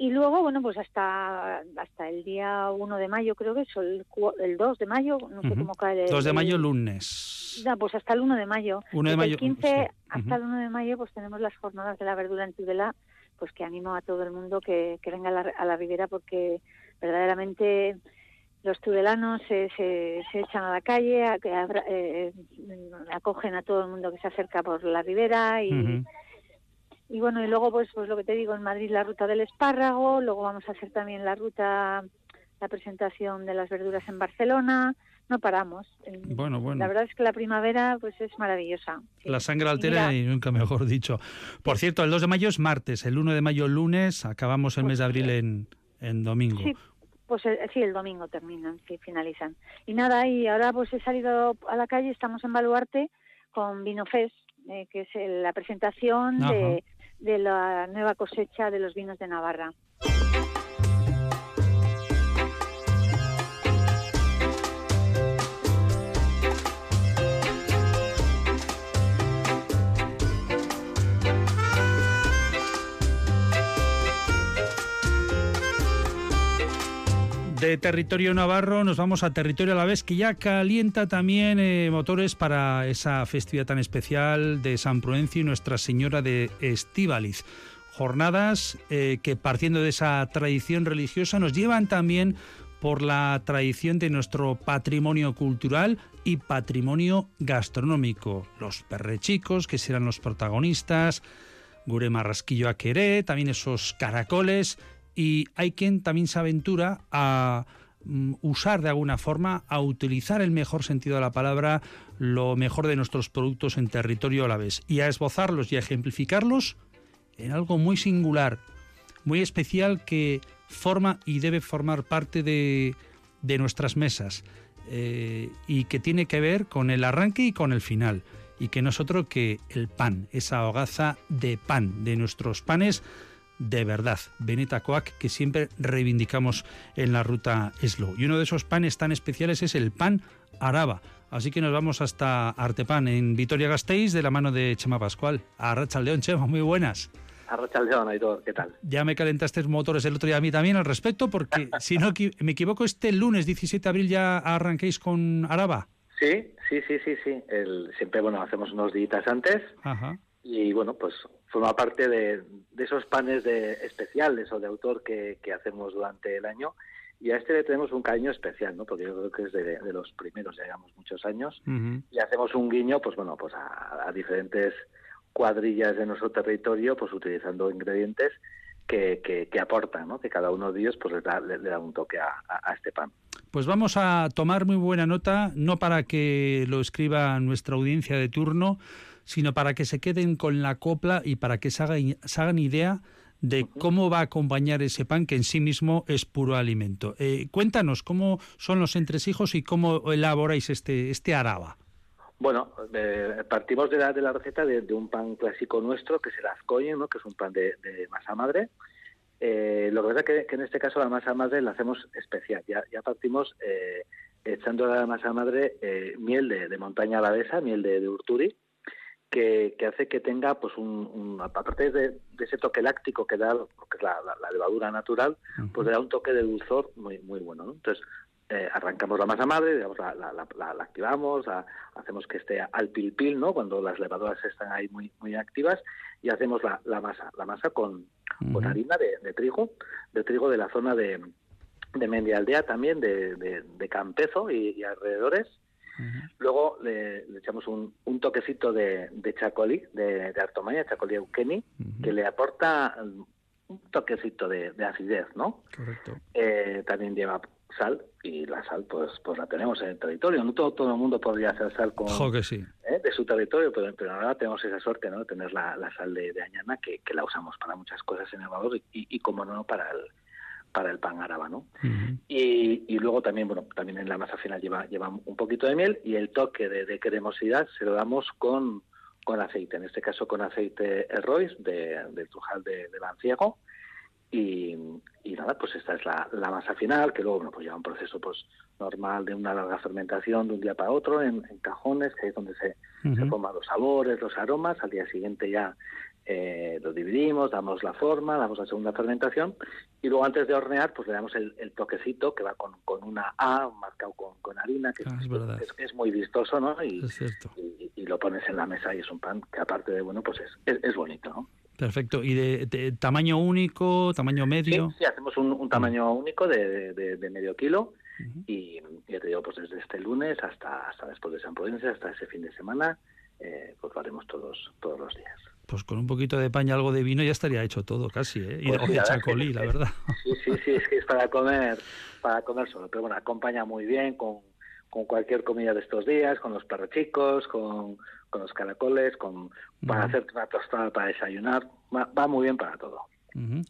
Y luego, bueno, pues hasta hasta el día 1 de mayo, creo que es, o el, el 2 de mayo, no sé Ujú. cómo cae el... 2 de mayo, el- lunes. Ya, pues hasta el 1 de mayo. 1 de Desde mayo, El 15 sí. hasta el 1 de mayo, pues tenemos las jornadas de la verdura en Tudela, pues que animo a todo el mundo que, que venga a la, a la ribera porque verdaderamente los tudelanos se, se, se echan a la calle, a- eh, acogen a todo el mundo que se acerca por la ribera y, y bueno, y luego pues, pues lo que te digo, en Madrid la ruta del espárrago, luego vamos a hacer también la ruta, la presentación de las verduras en Barcelona, no paramos. Bueno, bueno. La verdad es que la primavera pues es maravillosa. La sangre altera y, nunca mejor dicho. Por cierto, el 2 de mayo es martes, el 1 de mayo lunes, acabamos el mes de abril en, en domingo. Sí, pues el, sí, el domingo terminan, sí, finalizan. Y nada, y ahora pues he salido a la calle, estamos en Baluarte con Vino Fest, eh, que es la presentación de, de la nueva cosecha de los vinos de Navarra. De territorio navarro nos vamos a territorio a la vez que ya calienta también eh, motores para esa festividad tan especial de San Prudencio y Nuestra Señora de Estíbaliz. Jornadas eh, que partiendo de esa tradición religiosa nos llevan también por la tradición de nuestro patrimonio cultural y patrimonio gastronómico. Los perrechicos, que serán los protagonistas, Gure Marrasquillo a también esos caracoles y hay quien también se aventura a mm, usar de alguna forma, a utilizar el mejor sentido de la palabra, lo mejor de nuestros productos en territorio a la vez y a esbozarlos y a ejemplificarlos en algo muy singular, muy especial que forma y debe formar parte de, nuestras mesas eh, y que tiene que ver con el arranque y con el final y que no es otro que el pan, esa hogaza de pan, de nuestros panes de verdad, Beneta Coac, que siempre reivindicamos en la ruta Slow. Y uno de esos panes tan especiales es el pan araba. Así que nos vamos hasta Artepan, en Vitoria-Gasteiz, de la mano de Chema Pascual. A León, Chema, muy buenas. A León, Aitor, ¿qué tal? Ya me calentaste motores el otro día a mí también al respecto, porque si no me equivoco, este lunes 17 de abril ya arranquéis con Araba. Sí, sí, sí, sí, sí. El, siempre, bueno, hacemos unos días antes. Ajá. Y bueno, pues forma parte de, esos panes de especiales o de autor que, hacemos durante el año. Y a este le tenemos un cariño especial, ¿no? Porque yo creo que es de, los primeros, ya llevamos muchos años. Y hacemos un guiño, pues bueno, pues a, diferentes cuadrillas de nuestro territorio, pues utilizando ingredientes que, que, aportan, ¿no? Que cada uno de ellos pues le da, le, da un toque a, a, este pan. Pues vamos a tomar muy buena nota, no para que lo escriba nuestra audiencia de turno, sino para que se queden con la copla y para que se hagan, idea de cómo va a acompañar ese pan que en sí mismo es puro alimento. Eh, cuéntanos cómo son los entresijos y cómo elaboráis este, este araba. Bueno, partimos de la, de la receta de, un pan clásico nuestro, que es el azcoyen, ¿no? que es un pan de, masa madre. Eh, lo que pasa es que, en este caso la masa madre la hacemos especial. Ya, ya partimos eh, echando a la masa madre miel de, montaña alavesa, miel de, de Urturi, que, hace que tenga, pues, un, aparte de, ese toque láctico que da, que es la, levadura natural, pues le da un toque de dulzor muy, muy bueno. Entonces, eh, arrancamos la masa madre, digamos, la, la, activamos, hacemos que esté al pil pil, ¿no? Cuando las levaduras están ahí muy, muy activas, y hacemos la, masa, la masa con, con harina de, trigo, de trigo de la zona de, de Mendialdea también, de, de, Campezo y alrededores, Luego le, echamos un, toquecito de, de chacolí, de, de artomaya, chacolí eukeni, que le aporta un toquecito de, acidez, ¿no? Correcto. Eh, también lleva sal y la sal pues pues la tenemos en el territorio no todo todo el mundo podría hacer sal con sí. ¿eh? de su territorio pero, pero ahora tenemos esa suerte no de tener la, sal de, añana que, la usamos para muchas cosas en el valor y, y como no para el para el pan árabe, ¿no? y, y, luego también, bueno, también en la masa final lleva, lleva un poquito de miel y el toque de, cremosidad se lo damos con, con aceite, en este caso con aceite Royce de, del Trujal de, de Lanciego y, y, nada, pues esta es la, la, masa final, que luego bueno, pues lleva un proceso pues normal de una larga fermentación de un día para otro en, cajones, que es donde se, se forman los sabores, los aromas, al día siguiente ya eh, lo dividimos, damos la forma, damos la segunda fermentación y luego antes de hornear pues le damos el, toquecito que va con, con, una A marcado con, con harina que ah, es, es, muy vistoso ¿no? Y, y, lo pones en la mesa y es un pan que aparte de bueno pues es, es, bonito ¿no? Perfecto. ¿Y de, tamaño único, tamaño medio? Sí, hacemos un, tamaño único de, de, medio kilo y ya te digo, pues desde este lunes hasta, hasta después de San Prudencio, hasta ese fin de semana, eh, pues lo haremos todos, todos los días. Pues con un poquito de paña, algo de vino ya estaría hecho todo casi, ¿eh? Y Pues de chacolí, la verdad. Sí, sí, sí, es que es para comer, para comer solo, pero bueno, acompaña muy bien con, con cualquier comida de estos días, con los perros chicos, con, con los caracoles, con para hacer una tostada para desayunar, va, va muy bien para todo.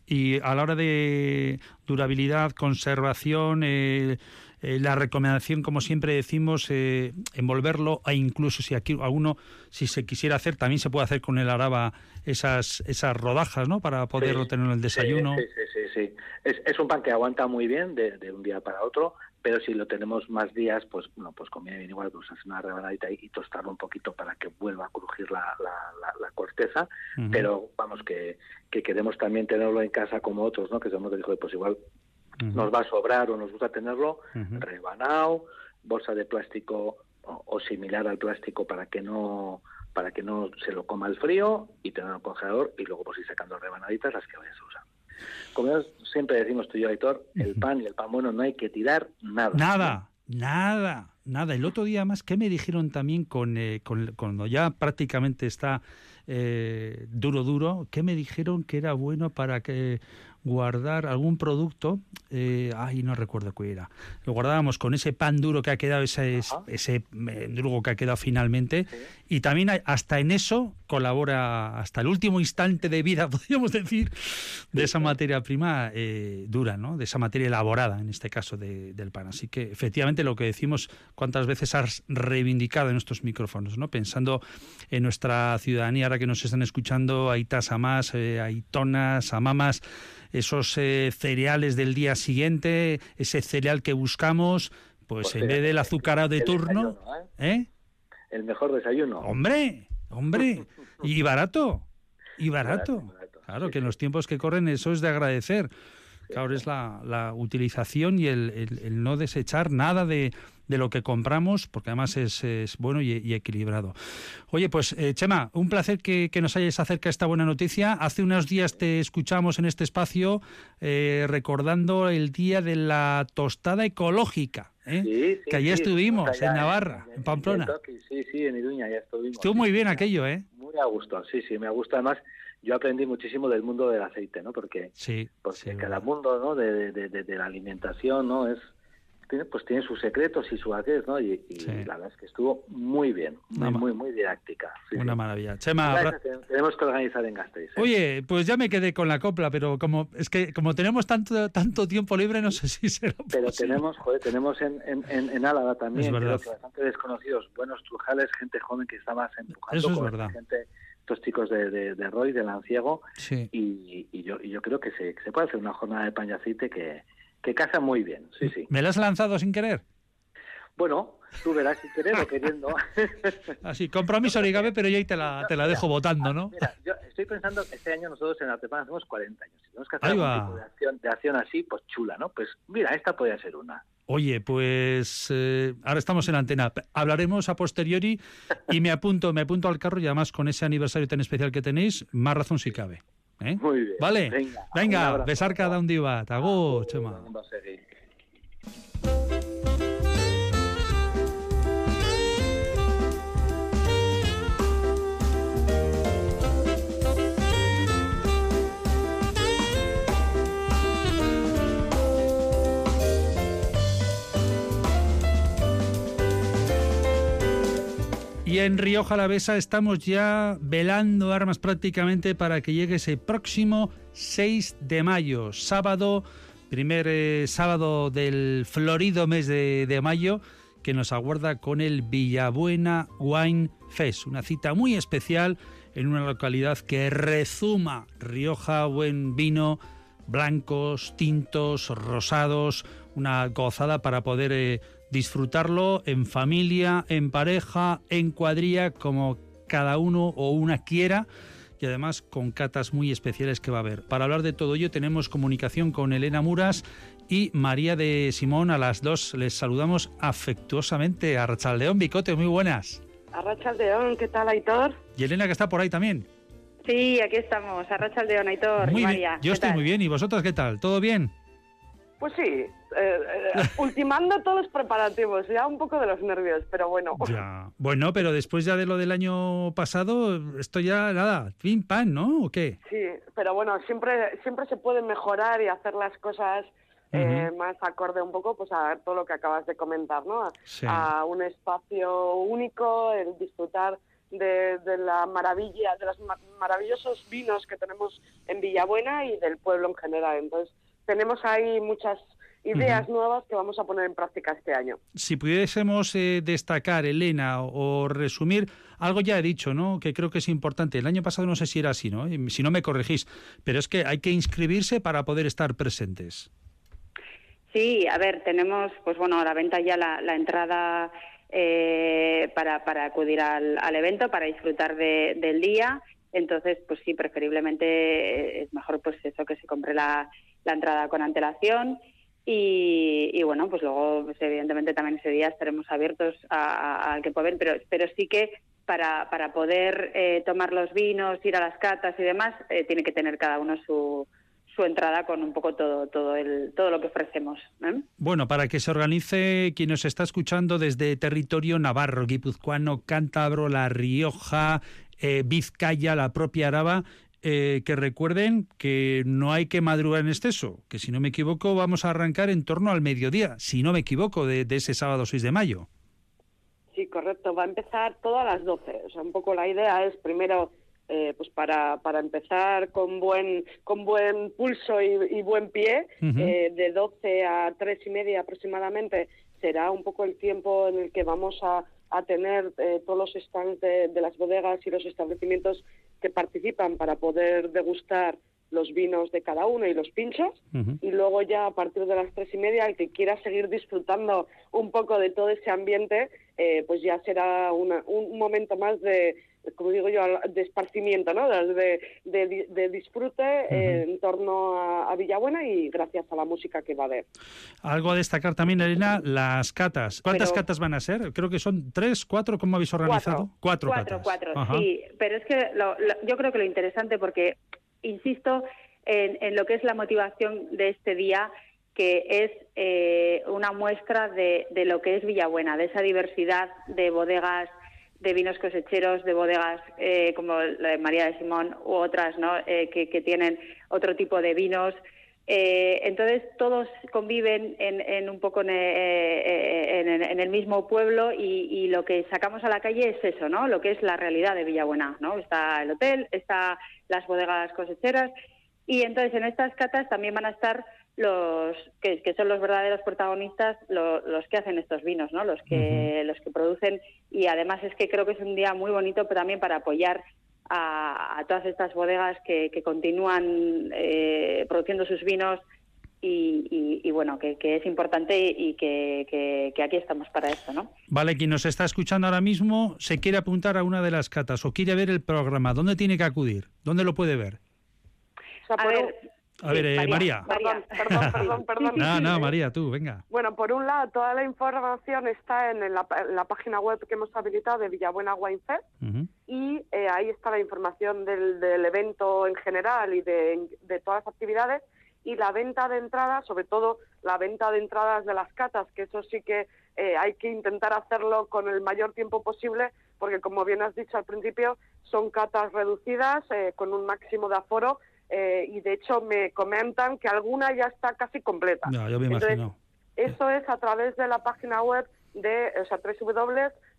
Y a la hora de durabilidad, conservación, eh, eh, la recomendación, como siempre decimos, eh, envolverlo e incluso si aquí alguno, si se quisiera hacer, también se puede hacer con el araba esas esas rodajas, ¿no? Para poderlo Sí, tener en el desayuno. Sí, sí, sí, sí. Es, es un pan que aguanta muy bien de, de un día para otro, pero si lo tenemos más días, pues bueno, pues conviene bien igual pues hacer una rebanadita y, y tostarlo un poquito para que vuelva a crujir la, la, la- la corteza, pero vamos que, que queremos también tenerlo en casa como otros, ¿no? Que somos que dijo, pues igual nos va a sobrar o nos gusta tenerlo rebanado, bolsa de plástico o, o similar al plástico para que no para que no se lo coma el frío y tenerlo en el congelador y luego pues ir sacando rebanaditas las que vayas a usar. Como siempre decimos tú y yo, Aitor, el pan y el pan bueno no hay que tirar nada. Nada, nada, nada. El otro día más, ¿qué me dijeron también con, eh, con- cuando ya prácticamente está eh, duro, duro? ¿Qué me dijeron que era bueno para que guardar algún producto? eh, ay, no recuerdo cuál era. Lo guardábamos con ese pan duro que ha quedado, ese, ese mendrugo que ha quedado finalmente. Y también hay- hasta en eso colabora, hasta el último instante de vida, podríamos decir, de esa materia prima eh, dura, ¿no? De esa materia elaborada, en este caso de- del pan. Así que efectivamente lo que decimos, cuántas veces has reivindicado en estos micrófonos, ¿no? Pensando en nuestra ciudadanía, ahora que nos están escuchando, aitas a más, eh, aitonas, a mamas, esos eh, cereales del día siguiente, ese cereal que buscamos, pues, Pues en vez del azucarado de el turno, desayuno, ¿eh? El mejor desayuno. Hombre, hombre, y barato, y barato. Claro, que en los tiempos que corren eso es de agradecer. Claro, es la, la utilización y el, el- el no desechar nada de, de lo que compramos, porque además es, es bueno y, y equilibrado. Oye, pues eh, Chema, un placer que, que nos hayas acerca esta buena noticia. Hace unos días te escuchamos en este espacio eh, recordando el día de la tostada ecológica, ¿eh? Sí, sí, que allí sí, estuvimos, allá en Navarra, en Pamplona. Sí, sí, en Iruña ya estuvimos. Estuvo muy bien aquello, ¿eh? Muy a gusto, sí, sí, me gusta. Además, yo aprendí muchísimo del mundo del aceite, ¿no? Porque, Sí, porque cada mundo, ¿no? De, de, de, de la alimentación, ¿no? Es tiene, pues tiene sus secretos y sus aquellos, ¿no? Y, y la verdad es que estuvo muy bien, muy, muy, muy didáctica. Sí, Una sí. maravilla. Chema, Ahora te- tenemos que organizar en Gasteiz. ¿eh? Oye, pues ya me quedé con la copla, pero como es que como tenemos tanto tanto tiempo libre, no sé si será Pero posible. tenemos, joder, tenemos en, en, en, en Álava también, creo que bastante desconocidos, buenos trujales, gente joven que está más empujando Eso es con verdad. gente, estos chicos de, de, de Roy, de Lanciego, Sí. y, y yo, y yo creo que se, que se puede hacer una jornada de pan y aceite que, que casa muy bien, sí, sí. ¿Me la has lanzado sin querer? Bueno, tú verás si quieres o queriendo. Así, compromiso origami, pero yo ahí te la, te la dejo votando, ¿no? Mira, yo estoy pensando que este año nosotros en Artepan hacemos 40 años. Si tenemos que hacer va. tipo de acción, de acción así, pues chula, ¿no? Pues mira, esta podría ser una. Oye, pues eh, ahora estamos en antena. Hablaremos a posteriori y me apunto, me apunto al carro y además con ese aniversario tan especial que tenéis, más razón si cabe. ¿Eh? Muy bien. Vale, Venga, venga, besar cada un día. Agur, Chema. Y en Rioja Alavesa estamos ya velando armas prácticamente para que llegue ese próximo 6 de mayo, sábado, primer eh, sábado del florido mes de, mayo, que nos aguarda con el Villabuena Wine Fest, una cita muy especial en una localidad que rezuma Rioja, buen vino, blancos, tintos, rosados, una gozada para poder eh, disfrutarlo en familia, en pareja, en cuadrilla, como cada uno o una quiera y además con catas muy especiales que va a haber. Para hablar de todo ello tenemos comunicación con Elena Muras y María de Simón. A las dos les saludamos afectuosamente. A Rachaldeón Bicote, muy buenas. Arrachaldeón, ¿qué tal, Aitor? Y Elena que está por ahí también. Sí, aquí estamos, Arrachaldeón, Aitor Muy y bien. María. Yo ¿qué estoy tal? muy bien. ¿Y vosotras qué tal? ¿Todo bien? Pues sí, eh, eh, ultimando todos los preparativos, ya un poco de los nervios, pero bueno. Ya. Bueno, pero después ya de lo del año pasado, esto ya nada, fin pan, ¿no? ¿O qué? Sí, pero bueno, siempre, siempre se puede mejorar y hacer las cosas eh, más acorde un poco pues a todo lo que acabas de comentar, ¿no? A, Sí. a un espacio único, el disfrutar de, de la maravilla, de los ma- maravillosos vinos que tenemos en Villabuena y del pueblo en general. Entonces, tenemos ahí muchas ideas nuevas que vamos a poner en práctica este año. Si pudiésemos eh, destacar, Elena, o, o resumir, algo ya he dicho, ¿no? Que creo que es importante. El año pasado no sé si era así, ¿no? Y Si no me corregís, pero es que hay que inscribirse para poder estar presentes. Sí, a ver, tenemos, pues bueno, a la venta ya la, la entrada eh, para, para acudir al, al evento, para disfrutar de- del día. Entonces, pues sí, preferiblemente eh, es mejor pues eso que se compre la, la entrada con antelación. Y, y bueno, pues luego, pues evidentemente también ese día estaremos abiertos al que pueda ver, pero, pero sí que para, para poder eh, tomar los vinos, ir a las catas y demás, eh, tiene que tener cada uno su, su entrada con un poco todo, todo, el, todo lo que ofrecemos. ¿eh? Bueno, para que se organice quien nos está escuchando desde territorio navarro, guipuzcoano, cántabro, La Rioja, Vizcaya, la propia Araba, eh, que recuerden que no hay que madrugar en exceso, que si no me equivoco vamos a arrancar en torno al mediodía, si no me equivoco, de, de ese sábado 6 de mayo. Sí, correcto. Va a empezar todo a las 12. O sea, un poco la idea es primero, eh, pues para, para empezar con buen con buen pulso y, y buen pie, eh, de 12 a 3 y media aproximadamente será un poco el tiempo en el que vamos a, a tener eh, todos los stands de, de las bodegas y los establecimientos que participan para poder degustar los vinos de cada uno y los pinchos y luego ya a partir de las tres y media el que quiera seguir disfrutando un poco de todo ese ambiente eh, pues ya será una- un momento más de como digo yo de esparcimiento no de, de- de disfrute eh, en torno a, a Villabuena y gracias a la música que va a haber Algo a destacar también, Elena, las catas. ¿Cuántas Pero- catas van a ser? Creo que son tres, cuatro, ¿cómo habéis organizado? Cuatro, cuatro, catas. cuatro, Ajá. sí. Pero es que lo- lo- yo creo que lo interesante, porque insisto en, en lo que es la motivación de este día, que es eh, una muestra de, de lo que es Villabuena, de esa diversidad de bodegas, de vinos cosecheros, de bodegas eh, como la de María de Simón u otras, ¿no? Eh, que, que tienen otro tipo de vinos. Eh, entonces todos conviven en, en un poco en, eh, en- en el mismo pueblo y, y lo que sacamos a la calle es eso, ¿no? Lo que es la realidad de Villabuena, ¿no? Está el hotel, está las bodegas cosecheras y entonces en estas catas también van a estar los que, que son los verdaderos protagonistas, lo- los que hacen estos vinos, ¿no? Los que los que producen y además es que creo que es un día muy bonito pero también para apoyar a, a todas estas bodegas que, que continúan eh, produciendo sus vinos y, y- y, bueno, que, que es importante y que, que- que aquí estamos para esto, ¿no? Vale, quien nos está escuchando ahora mismo se quiere apuntar a una de las catas o quiere ver el programa. ¿Dónde tiene que acudir? ¿Dónde lo puede ver? a ver, A ver, eh, María. perdón perdón perdón, perdón. No, no, María, tú, venga. Bueno, por un lado, toda la información está en la, en la página web que hemos habilitado de Villabuena Wine Fest y eh, ahí está la información del, del evento en general y de, de todas las actividades y la venta de entradas, sobre todo la venta de entradas de las catas, que eso sí que eh, hay que intentar hacerlo con el mayor tiempo posible, porque como bien has dicho al principio, son catas reducidas eh, con un máximo de aforo eh, y de hecho me comentan que alguna ya está casi completa. No, yo me Entonces, imagino. eso es a través de la página web de o sea,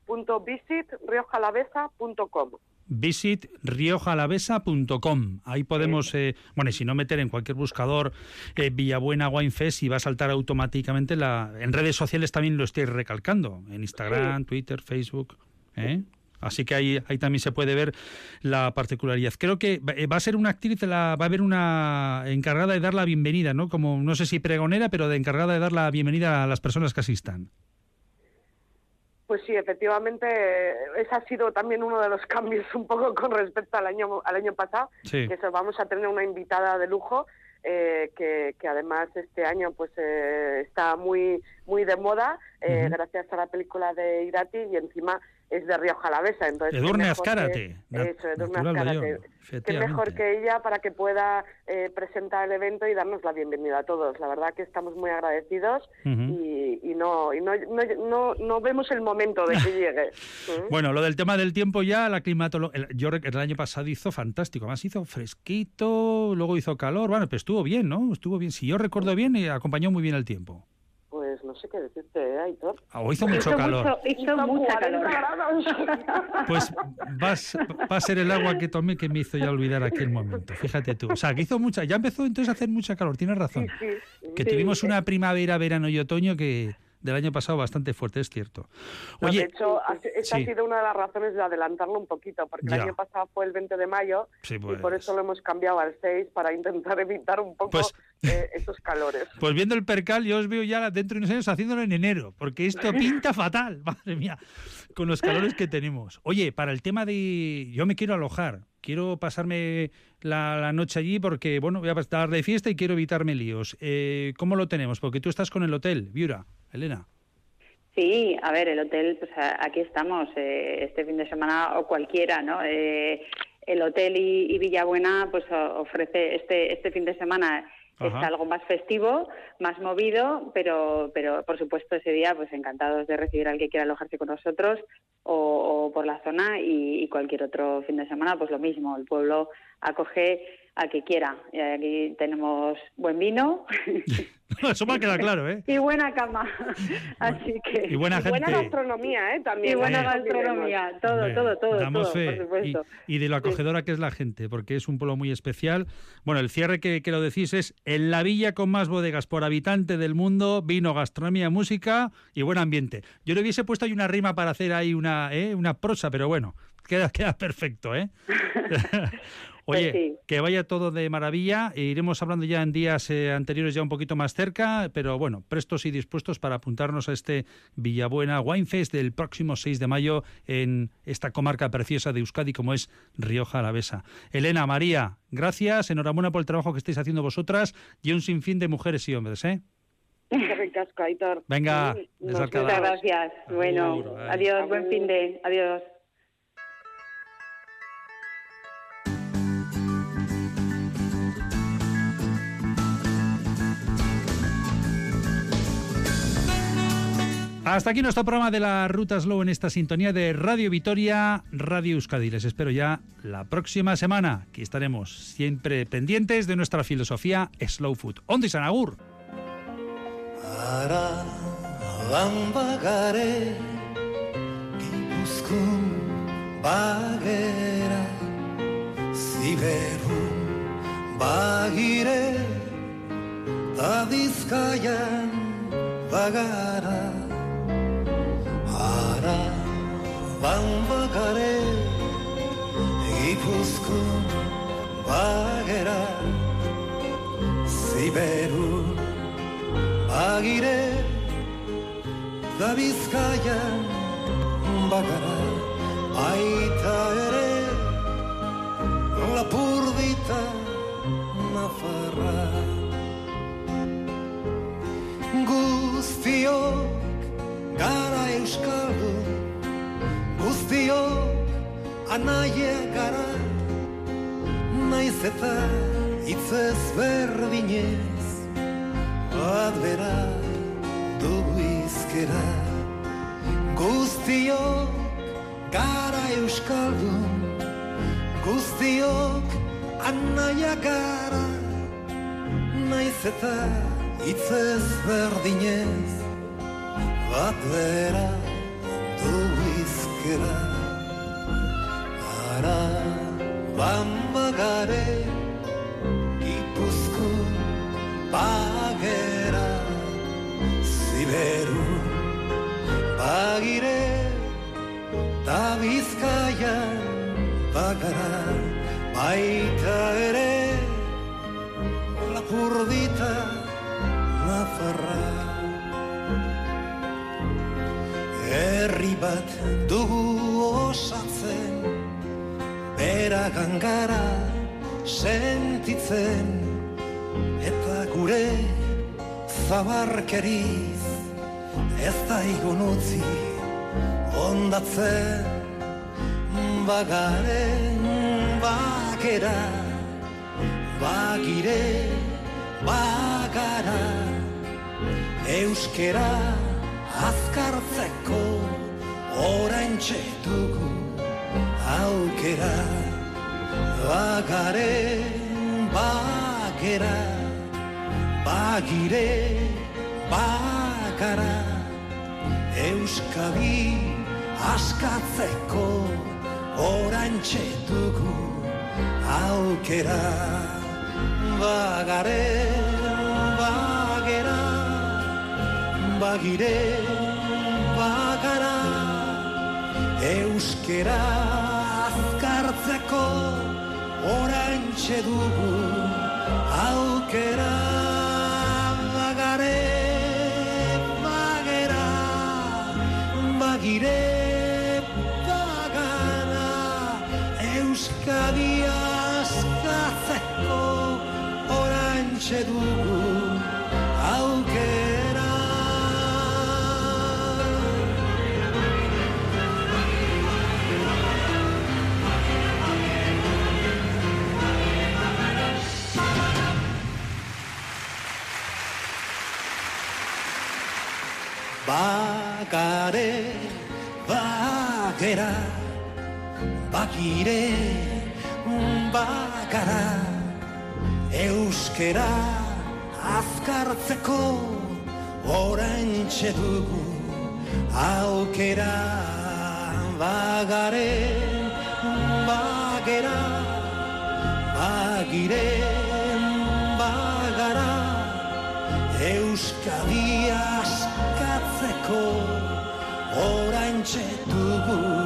www.visitriojalavesa.com. Visit riojalavesa.com. Ahí podemos, eh, bueno, y si no meter en cualquier buscador eh, Villabuena Wine Fest y va a saltar automáticamente la. En redes sociales también lo estoy recalcando, en Instagram, Twitter, Facebook. ¿eh? Así que ahí, ahí también se puede ver la particularidad. Creo que va- eh, va a ser una actriz, la, va a haber una encargada de dar la bienvenida, ¿no? Como no sé si pregonera, pero de encargada de dar la bienvenida a las personas que asistan. Pues sí, efectivamente, eh, ese ha sido también uno de los cambios un poco con respecto al año al año pasado, Sí. que eso, vamos a tener una invitada de lujo eh, que, que, además este año pues eh, está muy muy de moda eh, gracias a la película de Irati y encima es de Río Jalavesa. Entonces, Edurne Azcárate. Eso, Edurne Azcárate. Qué mejor que ella para que pueda eh, presentar el evento y darnos la bienvenida a todos. La verdad que estamos muy agradecidos y, y, no, y no, no, no, vemos el momento de que llegue. Bueno, lo del tema del tiempo ya, la climatología, yo el año pasado hizo fantástico, además hizo fresquito, luego hizo calor, bueno, pues estuvo bien, ¿no? Estuvo bien, si yo recuerdo bien, y acompañó muy bien el tiempo no sé qué decirte, ¿eh, Aitor? Ah, hizo mucho calor. hizo, mucha calor. Pues vas, va a ser el agua que tomé que me hizo ya olvidar aquel momento. Fíjate tú. O sea, que hizo mucha, ya empezó entonces a hacer mucha calor, tienes razón. que tuvimos una primavera, verano y otoño que del año pasado bastante fuerte, es cierto. Oye, de hecho, esa ha sido una de las razones de adelantarlo un poquito, porque el año pasado fue el 20 de mayo y por pues. eso lo hemos cambiado al 6 para intentar evitar un poco pues eh, esos calores. Pues viendo el percal, yo os veo ya dentro de unos años haciéndolo en enero, porque esto pinta fatal, madre mía, con los calores que tenemos. Oye, para el tema de... Yo me quiero alojar, quiero pasarme la, noche allí porque, bueno, voy a estar de fiesta y quiero evitarme líos. Eh, ¿Cómo lo tenemos? Porque tú estás con el hotel, Viura, Elena. Sí, a ver, el hotel, pues aquí estamos, eh, este fin de semana o cualquiera, ¿no? Eh, el hotel y, Villabuena, pues ofrece este, este fin de semana es algo más festivo, más movido, pero, pero por supuesto ese día pues encantados de recibir al que quiera alojarse con nosotros o, por la zona y, cualquier otro fin de semana pues lo mismo, el pueblo acoge a que quiera. Y aquí tenemos buen vino. Eso me ha quedado claro, ¿eh? Y buena cama. Así que... Y buena, gente. buena gastronomía, ¿eh? También. Y buena gastronomía. Todo, todo, todo, Damos fe. Y, de lo acogedora que es la gente, porque es un pueblo muy especial. Bueno, el cierre que, que lo decís es en la villa con más bodegas por habitante del mundo, vino, gastronomía, música y buen ambiente. Yo le hubiese puesto ahí una rima para hacer ahí una, ¿eh? una prosa, pero bueno, queda, queda perfecto, ¿eh? Oye, pues que vaya todo de maravilla. Iremos hablando ya en días eh, anteriores, ya un poquito más cerca, pero bueno, prestos y dispuestos para apuntarnos a este Villabuena Winefest del próximo 6 de mayo en esta comarca preciosa de Euskadi como es Rioja Alavesa. Elena, María, gracias, enhorabuena por el trabajo que estáis haciendo vosotras y un sinfín de mujeres y hombres, ¿eh? Venga, muchas gracias. Bueno, adiós, buen fin de, adiós. Hasta aquí nuestro programa de la Ruta Slow en esta sintonía de Radio Vitoria, Radio Euskadi. Les espero ya la próxima semana. Aquí estaremos siempre pendientes de nuestra filosofía Slow Food. ¿Dónde Sanagur? Bambakare Gipuzkoan bagera Ziberu bagire Da bizkaian bagara Aita ere lapurdita nafarra Guztiok gara euskaldun guztio anaia gara. Naiz eta itzez berdinez bat bera dugu izkera. Guztio gara euskaldun guztiok anaia gara. Naiz eta itzez berdinez bat bera izquierda Ara bambagare Gipuzko bagera. Ziberu bagire Ta bizkaian bagara. Baita ere Lapurdita Nafarra bat dugu osatzen bera gangara sentitzen gure zabarkeriz ez da igun utzi ondatzen. Bagaren bakera bagire bagara euskera azkartzeko oraintxe dugu aukera bagaren bagera bagire bagara. Euskabi askatzeko oraintxe dugu aukera bagaren bagera bagire euskera azkartzeko oraintxe dugu aukera bagare bagera bagire bagara euskadi askatzeko oraintxe dugu bagera bagire bagara euskera azkartzeko oraintxe dugu aukera bagare bagera bagire bagara. Euskadi askatzeko oraintxe dugu